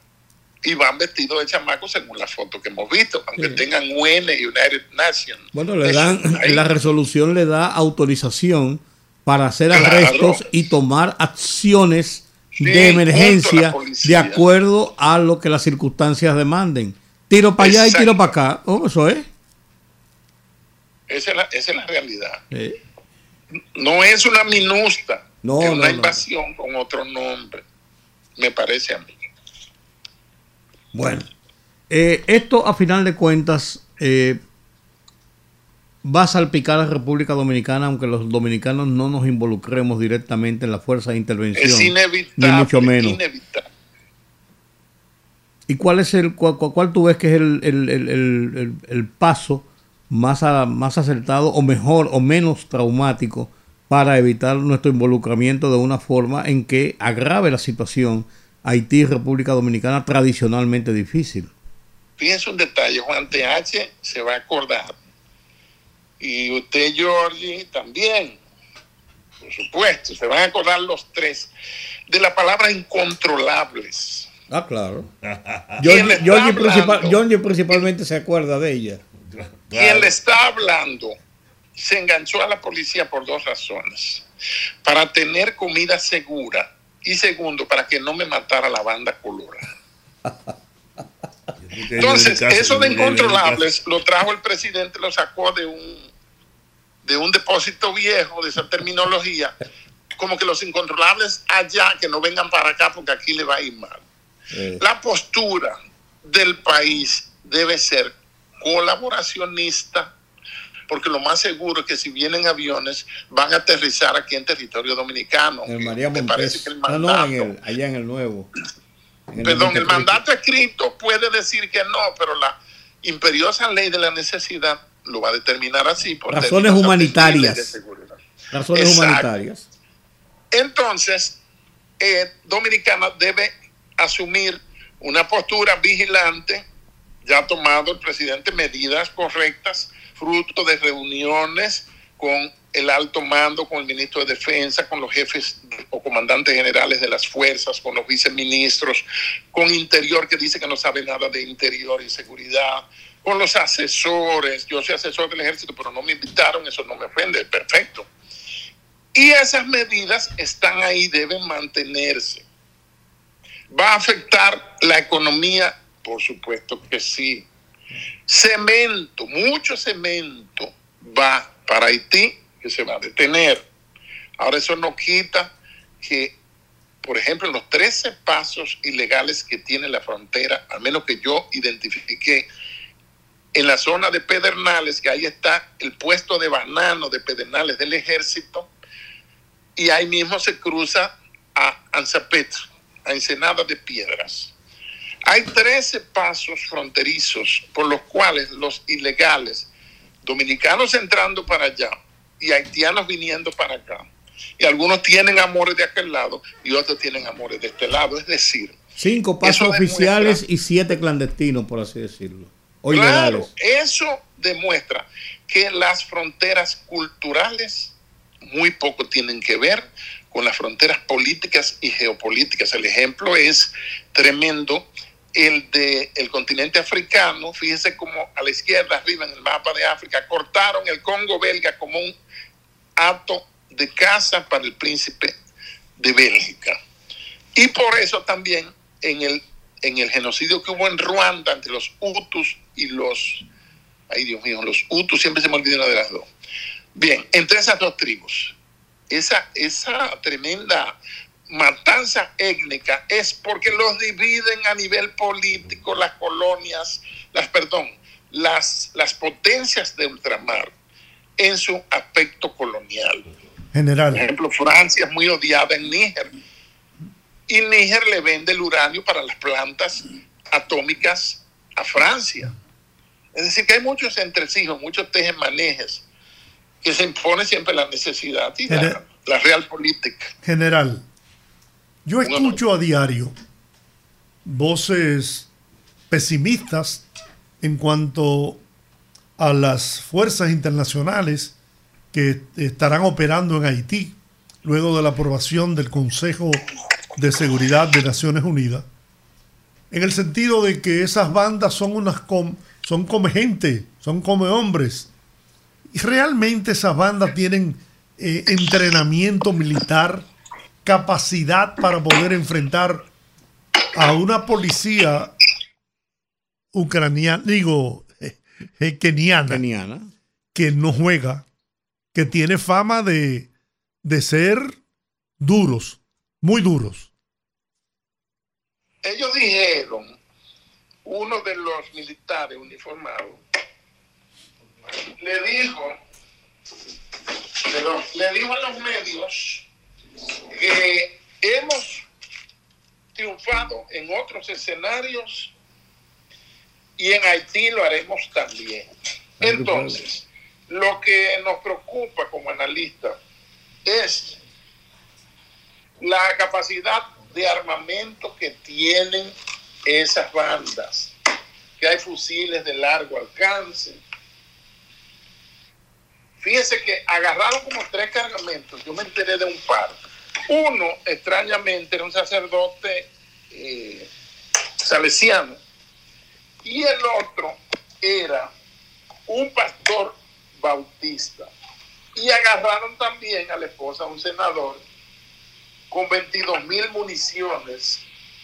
y van vestidos de chamacos según la foto que hemos visto, aunque Sí. tengan UN y United Nations. Bueno, le dan, Ahí. la resolución le da autorización para hacer Claro. arrestos y tomar acciones Sí, de emergencia de acuerdo a lo que las circunstancias demanden. Tiro para allá y tiro para acá. Oh, eso es. Esa es la, esa es la realidad. No es una minusta, No, es una no. invasión con otro nombre, me parece a mí. Bueno, eh, esto a final de cuentas eh, va a salpicar a la República Dominicana, aunque los dominicanos no nos involucremos directamente en la fuerza de intervención. Es ni inevitable. mucho menos. inevitable. ¿Y cuál es el cuál, cuál- cuál tú ves que es el- el- el- el paso más, a- más acertado o mejor o menos traumático para evitar nuestro involucramiento de una forma en que agrave la situación Haití República Dominicana tradicionalmente difícil? Fíjense un detalle, Juan TH se va a acordar. Y usted, Georgie, también, por supuesto, se van a acordar los tres de la palabra incontrolables. Ah, claro. [LAUGHS] ¿Quién le está Georgie, principal- hablando? Georgie principalmente se acuerda de ella. Quien le está hablando se enganchó a la policía por dos razones. Para tener comida segura y segundo, para que no me matara la banda colorada. Entonces, eso de incontrolables lo trajo el presidente, lo sacó de un de un depósito viejo, de esa terminología, como que los incontrolables allá, que no vengan para acá porque aquí le va a ir mal. La postura del país debe ser colaboracionista, porque lo más seguro es que si vienen aviones van a aterrizar aquí en territorio dominicano. En María Me parece que el No, no, mandato, en el- allá en el nuevo. En el perdón, el 93. mandato escrito puede decir que no, pero la imperiosa ley de la necesidad lo va a determinar así. Por Razones humanitarias. de. Razones Exacto. humanitarias. Entonces, eh, Dominicana debe asumir una postura vigilante. Ya ha tomado el presidente medidas correctas, fruto de reuniones con el alto mando, con el ministro de Defensa, con los jefes o comandantes generales de las fuerzas, con los viceministros, con Interior, que dice que no sabe nada de Interior y seguridad, con los asesores. Yo soy asesor del ejército, pero no me invitaron, eso no me ofende, perfecto. Y esas medidas están ahí, deben mantenerse. ¿Va a afectar la economía? Por supuesto que sí. Cemento, mucho cemento va para Haití, que se va a detener. Ahora eso no quita que, por ejemplo, los 13 pasos ilegales que tiene la frontera, al menos que yo identifiqué, en la zona de Pedernales, que ahí está el puesto de banano de Pedernales del ejército, y ahí mismo se cruza a Anzapet, a Ensenada de Piedras. Hay 13 pasos fronterizos por los cuales los ilegales, dominicanos entrando para allá y haitianos viniendo para acá, y algunos tienen amores de aquel lado y otros tienen amores de este lado, es decir, Cinco pasos oficiales y siete clandestinos, por así decirlo. O Claro, ilegales. eso demuestra que las fronteras culturales muy poco tienen que ver con las fronteras políticas y geopolíticas. El ejemplo es tremendo, el de el continente africano. Fíjese como a la izquierda arriba en el mapa de África cortaron el Congo belga como un acto de casa para el príncipe de Bélgica. Y por eso también en el, en el genocidio que hubo en Ruanda entre los Hutus y los, ay Dios mío, los Hutus, siempre se me olvida una de las dos. Bien, entre esas dos tribus, esa, esa tremenda matanza étnica es porque los dividen a nivel político las colonias, las, perdón, las, las potencias de ultramar en su aspecto colonial. General. Por ejemplo, Francia es muy odiada en Níger. Y Níger le vende el uranio para las plantas atómicas a Francia. Es decir, que hay muchos entresijos, muchos tejemanejes, que se impone siempre la necesidad y la, la real política. General, yo escucho a diario voces pesimistas en cuanto a las fuerzas internacionales que estarán operando en Haití luego de la aprobación del Consejo de Seguridad de Naciones Unidas, en el sentido de que esas bandas son unas com- son come gente, son come hombres. Y realmente esas bandas tienen eh, entrenamiento militar, capacidad para poder enfrentar a una policía ucraniana, digo, eh, eh, keniana, que no juega, que tiene fama de, de ser duros, muy duros. Ellos dijeron, uno de los militares uniformados le dijo, perdón, le dijo a los medios que hemos triunfado en otros escenarios y en Haití lo haremos también. Entonces, lo que nos preocupa como analistas es la capacidad de armamento que tienen esas bandas, que hay fusiles de largo alcance. Fíjese que agarraron como tres cargamentos, yo me enteré de un par. Uno, extrañamente, era un sacerdote eh, salesiano, y el otro era un pastor bautista. Y agarraron también a la esposa de un senador con 22 mil municiones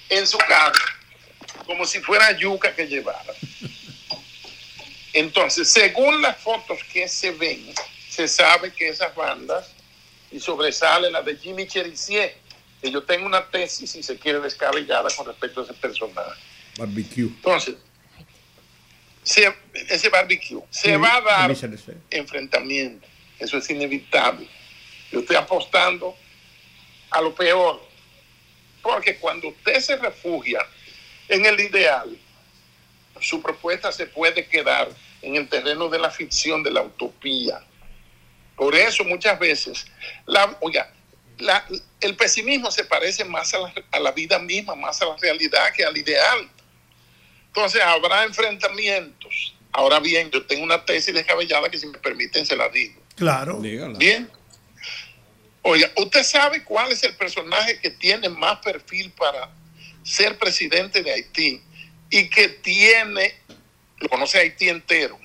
en su carro, como si fuera yuca que llevara. Entonces, según las fotos que se ven, se sabe que esas bandas, y sobresale la de Jimmy Cherisier, que yo tengo una tesis, si se quiere, descabellada con respecto a ese personaje. Barbecue. Entonces, se- ese barbecue se va a dar enfrentamiento. Eso es inevitable. Yo estoy apostando a lo peor. Porque cuando usted se refugia en el ideal, su propuesta se puede quedar en el terreno de la ficción, de la utopía. Por eso muchas veces, la, oiga, la- el pesimismo se parece más a la, a la vida misma, más a la realidad que al ideal. Entonces habrá enfrentamientos. Ahora bien, yo tengo una tesis descabellada que si me permiten se la digo. Claro. Bien. Oiga, ¿usted sabe cuál es el personaje que tiene más perfil para ser presidente de Haití y que tiene, lo conoce Haití entero,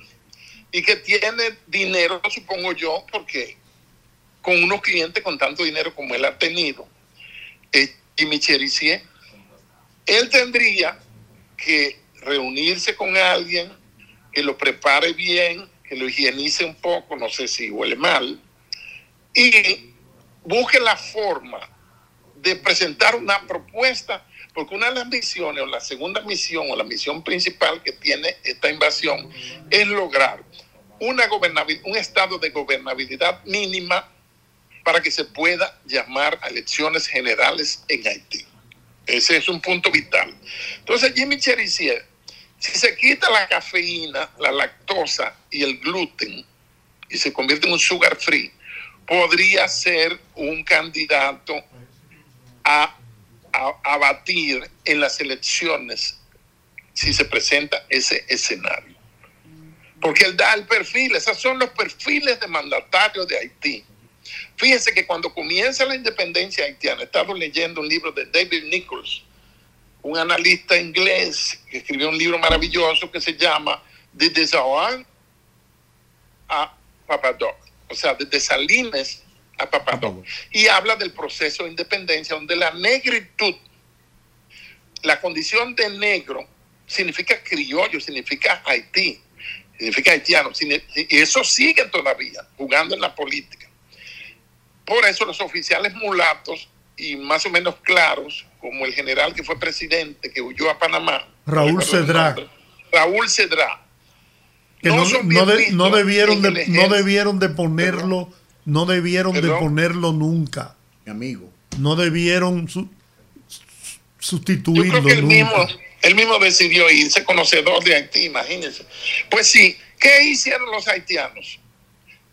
y que tiene dinero, supongo yo, porque con unos clientes con tanto dinero como él ha tenido, es Jimmy Cherizier, él tendría que reunirse con alguien que lo prepare bien, que lo higienice un poco, no sé si huele mal, y busque la forma de presentar una propuesta, porque una de las misiones, o la segunda misión, o la misión principal que tiene esta invasión, es lograr una un estado de gobernabilidad mínima para que se pueda llamar a elecciones generales en Haití. Ese es un punto vital. Entonces, Jimmy Cherizier, si se quita la cafeína, la lactosa y el gluten y se convierte en un sugar free, podría ser un candidato a, a, a batir en las elecciones si se presenta ese escenario. Porque él da el perfil, esos son los perfiles de mandatarios de Haití. Fíjense que cuando comienza la independencia haitiana, he estado leyendo un libro de David Nichols, un analista inglés que escribió un libro maravilloso que se llama De Desahogar a Papadoc, o sea, de Salines a Papadoc. Y habla del proceso de independencia, donde la negritud, la condición de negro, significa criollo, significa Haití, significa haitiano, y eso sigue todavía jugando en la política. Por eso los oficiales mulatos y más o menos claros, como el general que fue presidente, que huyó a Panamá, Raúl el Cedrá. Raúl Cedrá, Que no no, no de- no debieron de, no debieron de ponerlo, no debieron de ponerlo nunca. Mi amigo. No debieron su- Yo sustituirlo creo que él nunca. mismo, él mismo decidió irse conocedor de Haití, imagínense. Pues sí, ¿qué hicieron los haitianos?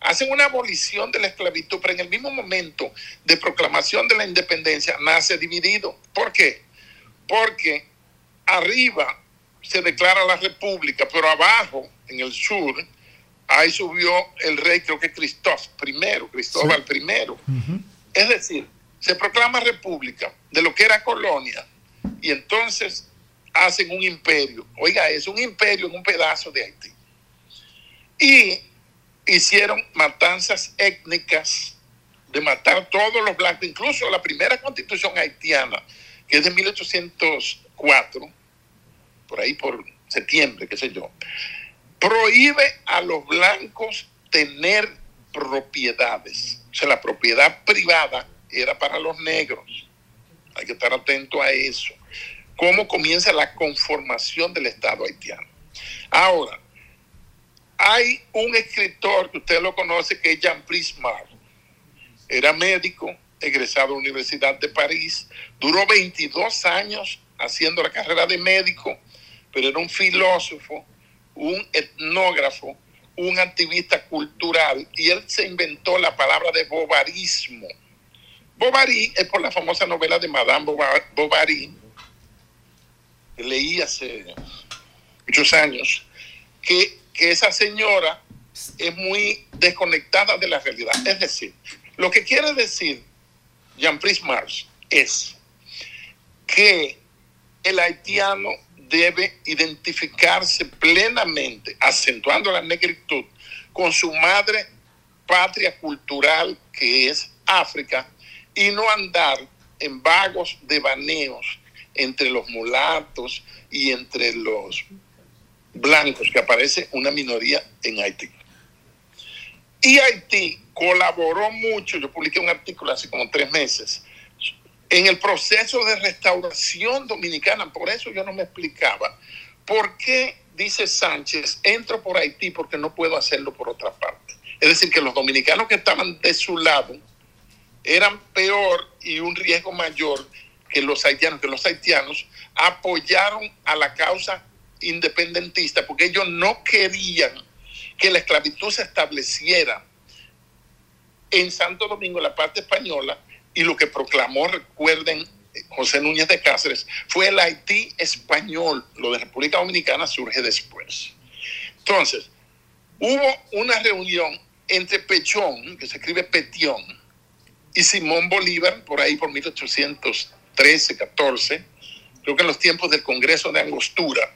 Hacen una abolición de la esclavitud, pero en el mismo momento de proclamación de la independencia nace dividido. ¿Por qué? Porque arriba se declara la república, pero abajo, en el sur, ahí subió el rey, creo que Cristóbal I, Cristóbal I. Es decir, se proclama república de lo que era colonia y entonces hacen un imperio. Oiga, es un imperio en un pedazo de Haití. Y hicieron matanzas étnicas de matar todos los blancos, incluso la primera constitución haitiana, que es de 1804, por ahí por septiembre, qué sé yo, prohíbe a los blancos tener propiedades. O sea, la propiedad privada era para los negros. Hay que estar atento a eso. ¿Cómo comienza la conformación del Estado haitiano? Ahora, hay un escritor que usted lo conoce que es Jean-Brice Mar. Era médico, egresado de la Universidad de París. Duró 22 años haciendo la carrera de médico, pero era un filósofo, un etnógrafo, un activista cultural y él se inventó la palabra de bovarismo. Bovary es por la famosa novela de Madame Bova- Bovary, que leí hace muchos años, que, que esa señora es muy desconectada de la realidad. Es decir, lo que quiere decir Jean-Brice Mars es que el haitiano debe identificarse plenamente, acentuando la negritud, con su madre patria cultural que es África y no andar en vagos devaneos entre los mulatos y entre los blancos, que aparece una minoría en Haití. Y Haití colaboró mucho, yo publiqué un artículo hace como tres meses, en el proceso de restauración dominicana. Por eso yo no me explicaba por qué, dice Sánchez, entro por Haití porque no puedo hacerlo por otra parte. Es decir, que los dominicanos que estaban de su lado eran peor y un riesgo mayor que los haitianos, que los haitianos apoyaron a la causa independentistas porque ellos no querían que la esclavitud se estableciera en Santo Domingo, en la parte española, y lo que proclamó, recuerden, José Núñez de Cáceres, fue el Haití español. Lo de República Dominicana surge después. Entonces, hubo una reunión entre Pechón, que se escribe Petión, y Simón Bolívar, por ahí por 1813, 14, creo que en los tiempos del Congreso de Angostura.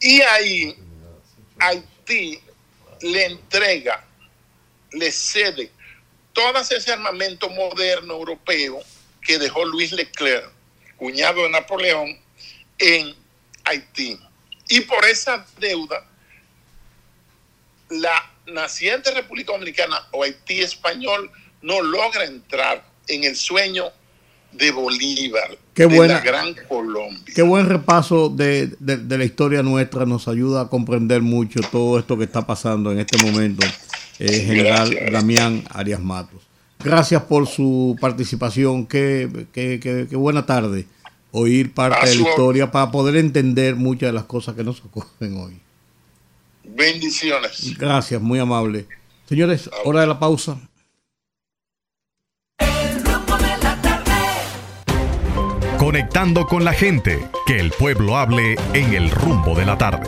Y ahí Haití le entrega, le cede todo ese armamento moderno europeo que dejó Luis Leclerc, cuñado de Napoleón, en Haití. Y por esa deuda, la naciente República Dominicana o Haití español no logra entrar en el sueño de Bolívar, Qué de la Gran Colombia. Qué buen repaso de, de- de la historia nuestra, nos ayuda a comprender mucho todo esto que está pasando en este momento, eh, General Gracias. Damián Arias Matos. Gracias por su participación, qué, qué- qué- qué buena tarde oír parte de la historia para poder entender muchas de las cosas que nos ocurren hoy. Bendiciones. Gracias, muy amable. Señores, hora de la pausa. Conectando con la gente, que el pueblo hable en el rumbo de la tarde.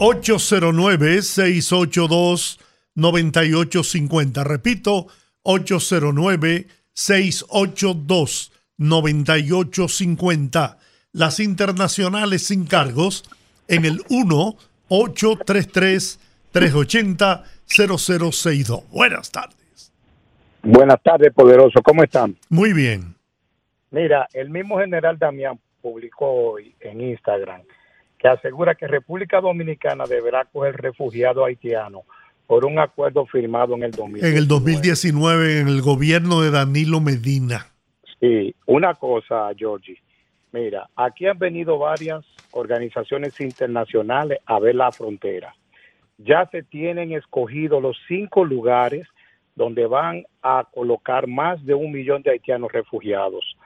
...809-682-9850. Repito, 809-682-9850. Las internacionales sin cargos en el 1-833-380-0062. Buenas tardes. Buenas tardes, poderoso. ¿Cómo están? Muy bien. Mira, el mismo general Damián publicó hoy en Instagram que asegura que República Dominicana deberá coger refugiados haitianos por un acuerdo firmado en el 2000. En el 2019, en el gobierno de Danilo Medina. Sí, una cosa, Georgie. Mira, aquí han venido varias organizaciones internacionales a ver la frontera. Ya se tienen escogidos los cinco lugares donde van a colocar más de un millón de haitianos refugiados.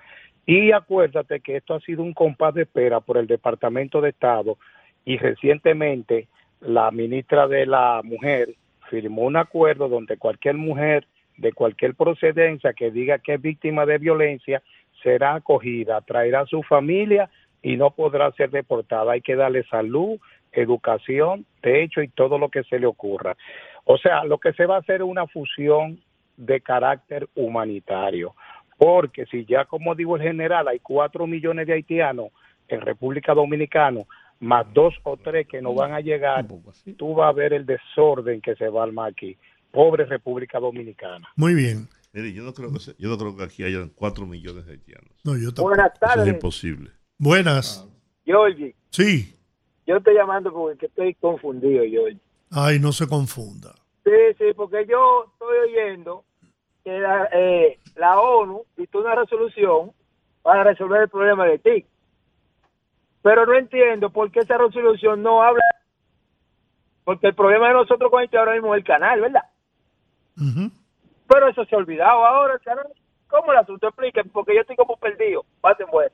Y acuérdate que esto ha sido un compás de espera por el Departamento de Estado y recientemente la ministra de la Mujer firmó un acuerdo donde cualquier mujer de cualquier procedencia que diga que es víctima de violencia será acogida, traerá a su familia y no podrá ser deportada. Hay que darle salud, educación, techo y todo lo que se le ocurra. O sea, lo que se va a hacer es una fusión de carácter humanitario. Porque si ya, como digo el general, hay cuatro millones de haitianos en República Dominicana, más dos o tres que no van a llegar, tú vas a ver el desorden que se va a armar aquí. Pobre República Dominicana. Muy bien. Mire, yo no creo que, se- yo no creo que aquí haya 4 millones de haitianos. No, yo tampoco. Buenas Eso es tardes, imposible. Buenas. Georgie. Sí. Yo estoy llamando porque estoy confundido, Georgie. Ay, no se confunda. Sí, sí, porque yo estoy oyendo que la, eh, la ONU dictó una resolución para resolver el problema de TIC. Pero no entiendo por qué esa resolución no habla. Porque el problema de nosotros con este ahora mismo es el canal, ¿verdad? Pero eso se ha olvidado ahora, el canal. ¿Cómo el asunto? Expliquen, porque yo estoy como perdido. Pasen bueno.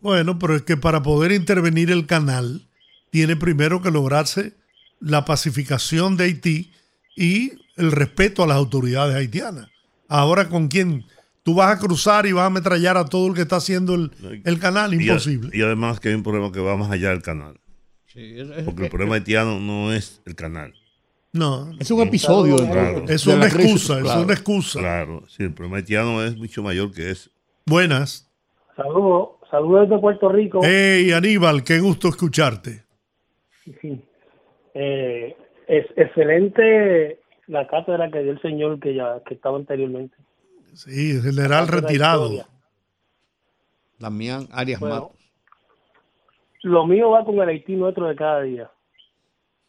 Bueno, pero es que para poder intervenir el canal, tiene primero que lograrse la pacificación de Haití y el respeto a las autoridades haitianas. Ahora, ¿con quién? Tú vas a cruzar y vas a ametrallar a todo el que está haciendo el, el canal, Y a- imposible. Y, además que hay un problema que va más allá del canal. Porque el problema haitiano no es el canal. No. Es un episodio de- Claro. Es de una excusa, es una excusa. Claro, sí, el problema haitiano es mucho mayor que eso. Buenas. Saludos, saludos desde Puerto Rico. Hey, Aníbal, qué gusto escucharte. Sí. Eh, es excelente la cátedra que dio el señor que ya que estaba anteriormente. Sí, general retirado. Damián Arias Bueno, Matos. Lo mío va con el Haití nuestro de cada día.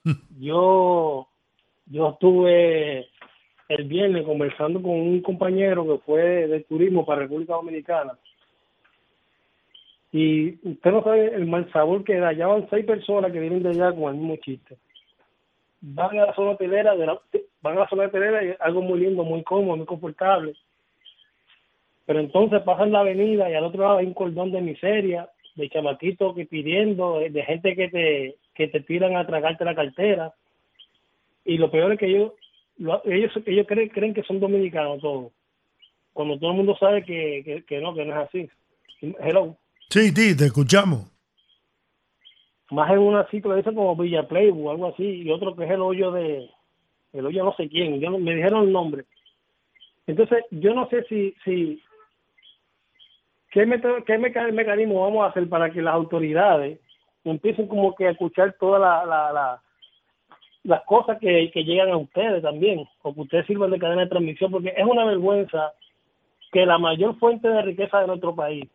[LAUGHS] Yo yo estuve el viernes conversando con un compañero que fue de turismo para República Dominicana. Y usted no sabe el mal sabor que da. Ya van seis personas que vienen de allá con el mismo chiste. Van a la zona hotelera, de la- van a la zona hotelera y es algo muy lindo, muy cómodo, muy confortable. Pero entonces pasan la avenida y al otro lado hay un cordón de miseria, de chamaquitos que pidiendo, de gente que te, que te tiran a tragarte la cartera. Y lo peor es que ellos, lo- ellos, ellos creen, creen que son dominicanos todos. Cuando todo el mundo sabe que, que, que no, que no es así. Hello. Sí, sí, te escuchamos. Más en una que dicen como Villa Playboy o algo así, y otro que es el hoyo de, el hoyo no sé quién, yo no, me dijeron el nombre. Entonces, yo no sé si, si, qué, método- qué meca- mecanismo vamos a hacer para que las autoridades empiecen como que a escuchar todas la, la, la- las cosas que, que llegan a ustedes también, o que ustedes sirvan de cadena de transmisión, porque es una vergüenza que la mayor fuente de riqueza de nuestro país,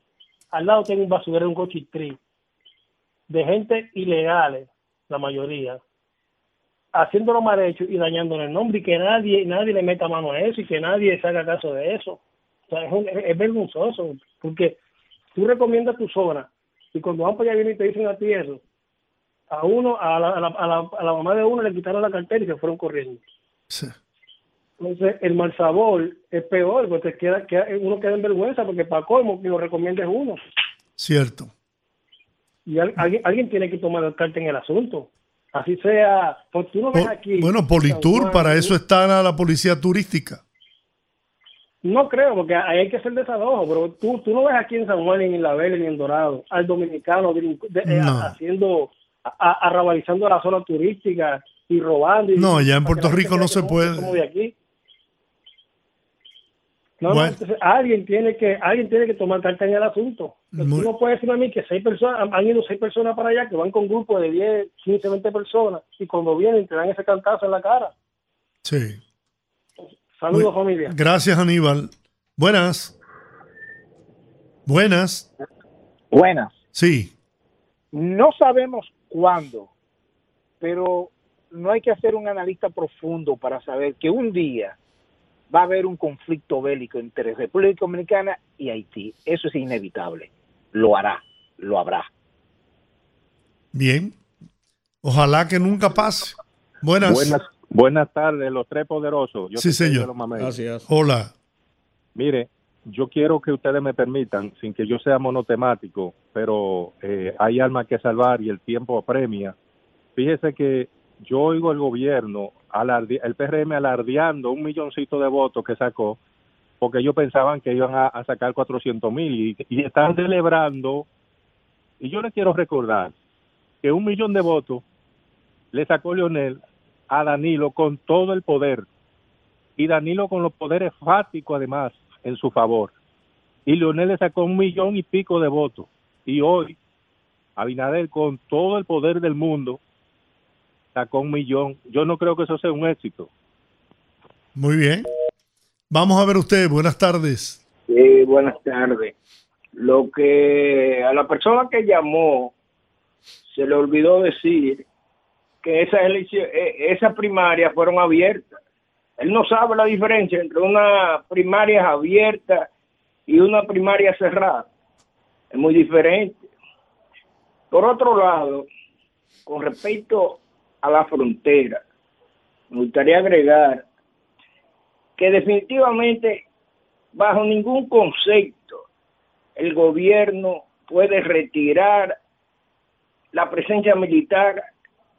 al lado tenga un basurero, un cochistrí, de gente ilegales, la mayoría, haciéndolo mal hecho y dañándole el nombre y que nadie nadie le meta mano a eso y que nadie se haga caso de eso. O sea, es, un- es- vergonzoso porque tú recomiendas tu zona y cuando van para allá vienen y te dicen a ti eso, a uno, a la, a la, a la, a la mamá de uno le quitaron la cartera y se fueron corriendo. Entonces, el mal sabor es peor, porque queda, queda- uno queda en vergüenza porque para colmo que lo recomiendes uno. Cierto. Y al- alguien, alguien tiene que tomar carta en el asunto. Así sea, pues tú no ves aquí. Bueno, Politur, para eso está la, policía turística. No creo, porque ahí hay que ser desalojo, pero tú, tú no ves aquí en San Juan, ni en La Vela, ni en Dorado, al dominicano de- eh, No. haciendo, a- a- arrabalizando la zona turística y robando. y- No, allá en Puerto Rico no se puede. somos de aquí. No, no, Bueno. entonces alguien tiene que alguien tiene que tomar carta en el asunto. Tú Muy- no puedes decirme a mí que seis personas, han ido seis personas para allá, que van con grupos de 10, 15, 20 personas, y cuando vienen te dan ese cantazo en la cara. Sí. Saludos, Muy- familia. Gracias, Aníbal. Buenas. Buenas. Buenas. Sí. No sabemos cuándo, pero no hay que hacer un analista profundo para saber que un día va a haber un conflicto bélico entre República Dominicana y Haití. Eso es inevitable. Lo hará, lo habrá. Bien. Ojalá que nunca pase. Buenas. Buenas, buenas tardes, los tres poderosos. Yo Sí, soy señor. Mamey. Hola. Mire, yo quiero que ustedes me permitan, sin que yo sea monotemático, pero eh, hay almas que salvar y el tiempo apremia. Fíjese que yo oigo el gobierno, el PRM alardeando un milloncito de votos que sacó, porque ellos pensaban que iban a, a sacar 400 mil y, y están celebrando. Y yo les quiero recordar que un millón de votos le sacó Leonel a Danilo con todo el poder y Danilo con los poderes fáticos además en su favor. Y Leonel le sacó un millón y pico de votos. Y hoy Abinader con todo el poder del mundo sacó un millón. Yo no creo que eso sea un éxito. Muy bien. Vamos a ver usted. Buenas tardes. Sí, buenas tardes. Lo que a la persona que llamó se le olvidó decir que esas elecciones, esas primarias fueron abiertas. Él no sabe la diferencia entre una primaria abierta y una primaria cerrada. Es muy diferente. Por otro lado, con respecto a la frontera, me gustaría agregar que definitivamente bajo ningún concepto el gobierno puede retirar la presencia militar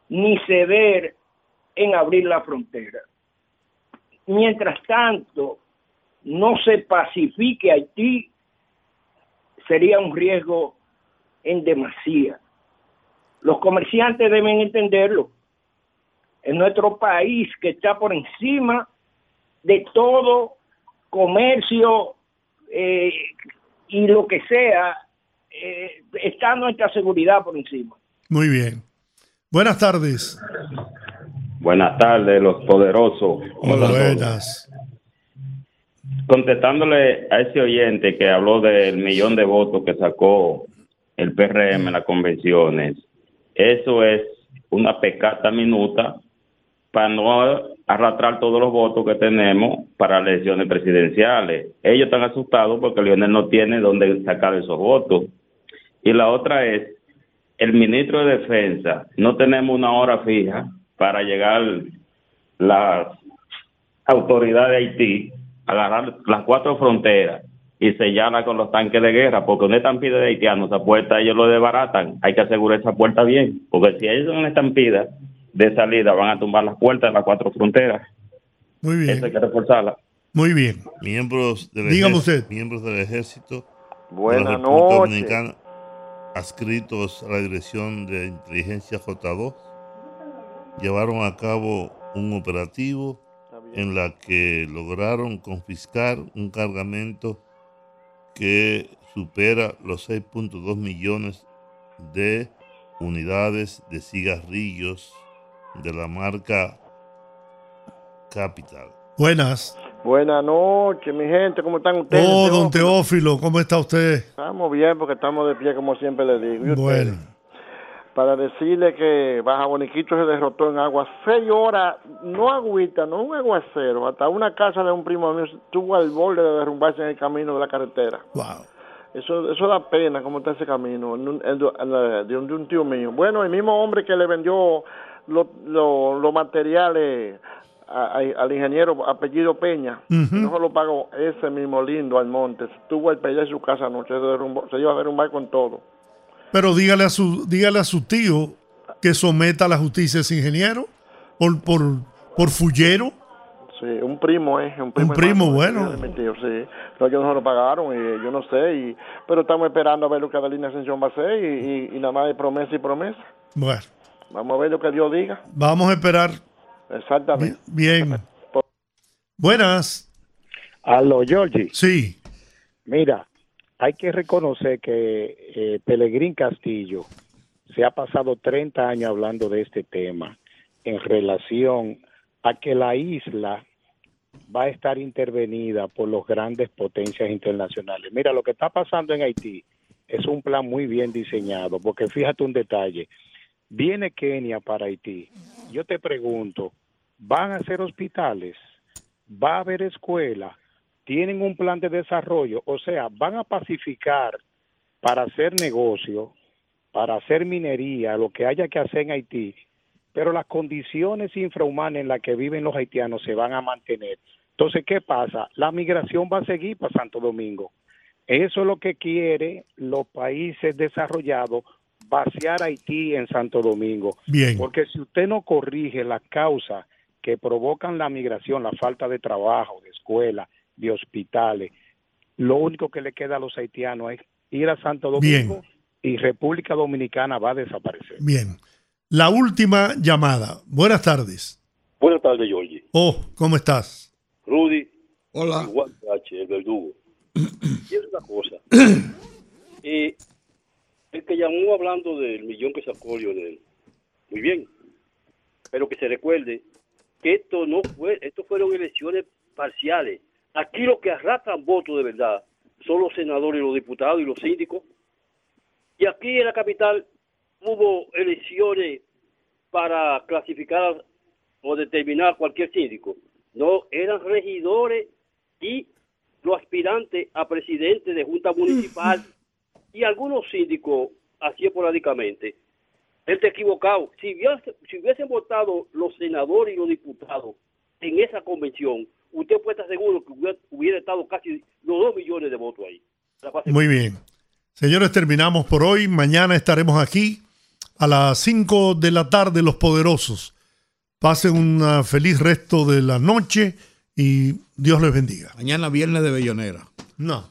ni ceder en abrir la frontera. Mientras tanto, no se pacifique Haití, sería un riesgo en demasía. Los comerciantes deben entenderlo. En nuestro país que está por encima de todo comercio eh, y lo que sea, eh, está nuestra seguridad por encima. Muy bien. Buenas tardes. Buenas tardes, los poderosos. Hola, buenas. Contestándole a ese oyente que habló del millón de votos que sacó el PRM en las convenciones, eso es una pecata minuta para no arrastrar todos los votos que tenemos para elecciones presidenciales. Ellos están asustados porque Lionel no tiene dónde sacar esos votos. Y la otra es, el ministro de Defensa, no tenemos una hora fija para llegar las autoridades de Haití a agarrar las cuatro fronteras y sellarla con los tanques de guerra, porque una estampida de haitianos, esa puerta ellos lo desbaratan, hay que asegurar esa puerta bien, porque si ellos son una estampida de salida, van a tumbar las puertas de las cuatro fronteras. Muy bien. Eso hay que reforzarla. Muy bien. Miembros del Dígame ejército, miembros del ejército Buenas noches. Adscritos a la Dirección de Inteligencia J2, llevaron a cabo un operativo en la que lograron confiscar un cargamento que supera los 6.2 millones de unidades de cigarrillos de la marca Capital. Buenas. Buenas noches, mi gente, ¿cómo están ustedes? Oh, don Teófilo, ¿cómo está usted? Estamos bien porque estamos de pie, como siempre les digo. Bueno. Para decirle que Baja Boniquito se derrotó en agua seis horas, no agüita, no un aguacero, hasta una casa de un primo mío estuvo al borde de derrumbarse en el camino de la carretera. Wow. Eso, eso da pena cómo está ese camino, en un- en du- en la- de, un, de un tío mío. Bueno, el mismo hombre que le vendió lo- lo- los materiales a- a- al ingeniero apellido Peña, no se lo pagó ese mismo lindo al monte. Tuvo el pelea en su casa anoche, se, derrumbó, se iba a derrumbar con todo. Pero dígale a su, dígale a su tío que someta a la justicia a ese ingeniero por, por, por fullero. Sí, un primo es, un primo. Un primo, hermano, bueno. de mi tío, sí. No, ellos no lo pagaron y yo no sé, y, pero estamos esperando a ver lo que Adelina Ascensión va a hacer y, y, y nada más de promesa y promesa. Bueno, Vamos a ver lo que Dios diga. vamos a esperar. Exactamente. Bien. Buenas. Aló, Georgie. Sí. Mira, hay que reconocer que eh, Pelegrín Castillo se ha pasado 30 años hablando de este tema en relación a que la isla va a estar intervenida por los grandes potencias internacionales. Mira, lo que está pasando en Haití es un plan muy bien diseñado, porque fíjate un detalle, viene Kenia para Haití. Yo te pregunto, ¿van a ser hospitales? ¿Va a haber escuela? ¿Tienen un plan de desarrollo? O sea, van a pacificar para hacer negocio, para hacer minería, lo que haya que hacer en Haití, pero las condiciones infrahumanas en las que viven los haitianos se van a mantener. Entonces, ¿qué pasa? La migración va a seguir para Santo Domingo. Eso es lo que quiere los países desarrollados, vaciar Haití en Santo Domingo. Bien. Porque si usted no corrige las causas que provocan la migración, la falta de trabajo, de escuela, de hospitales, lo único que le queda a los haitianos es ir a Santo Domingo y República Dominicana va a desaparecer. Bien. La última llamada. Buenas tardes. Buenas tardes, Georgie. Oh, ¿cómo estás? Rudy. Hola. Igual H, el verdugo. [CLEARS THROAT] y es una cosa. [CLEARS THROAT] Eh, el que llamó hablando del millón que sacó Lionel. Muy bien. Pero que se recuerde que esto no fue, esto fueron elecciones parciales. Aquí lo que arrastran votos de verdad son los senadores, los diputados y los síndicos. Y aquí en la capital hubo elecciones para clasificar o determinar cualquier síndico. No, eran regidores y los aspirantes a presidente de junta municipal [LAUGHS] y algunos síndicos así esporádicamente. Él está equivocado. Si, hubiese- si hubiesen votado los senadores y los diputados en esa convención, usted puede estar seguro que hubiera, hubiera estado casi los dos millones de votos ahí. Muy bien. Señores, terminamos por hoy. Mañana estaremos aquí a las 5 de la tarde, los poderosos. Pasen un feliz resto de la noche y Dios les bendiga. Mañana viernes de Bellonera. No.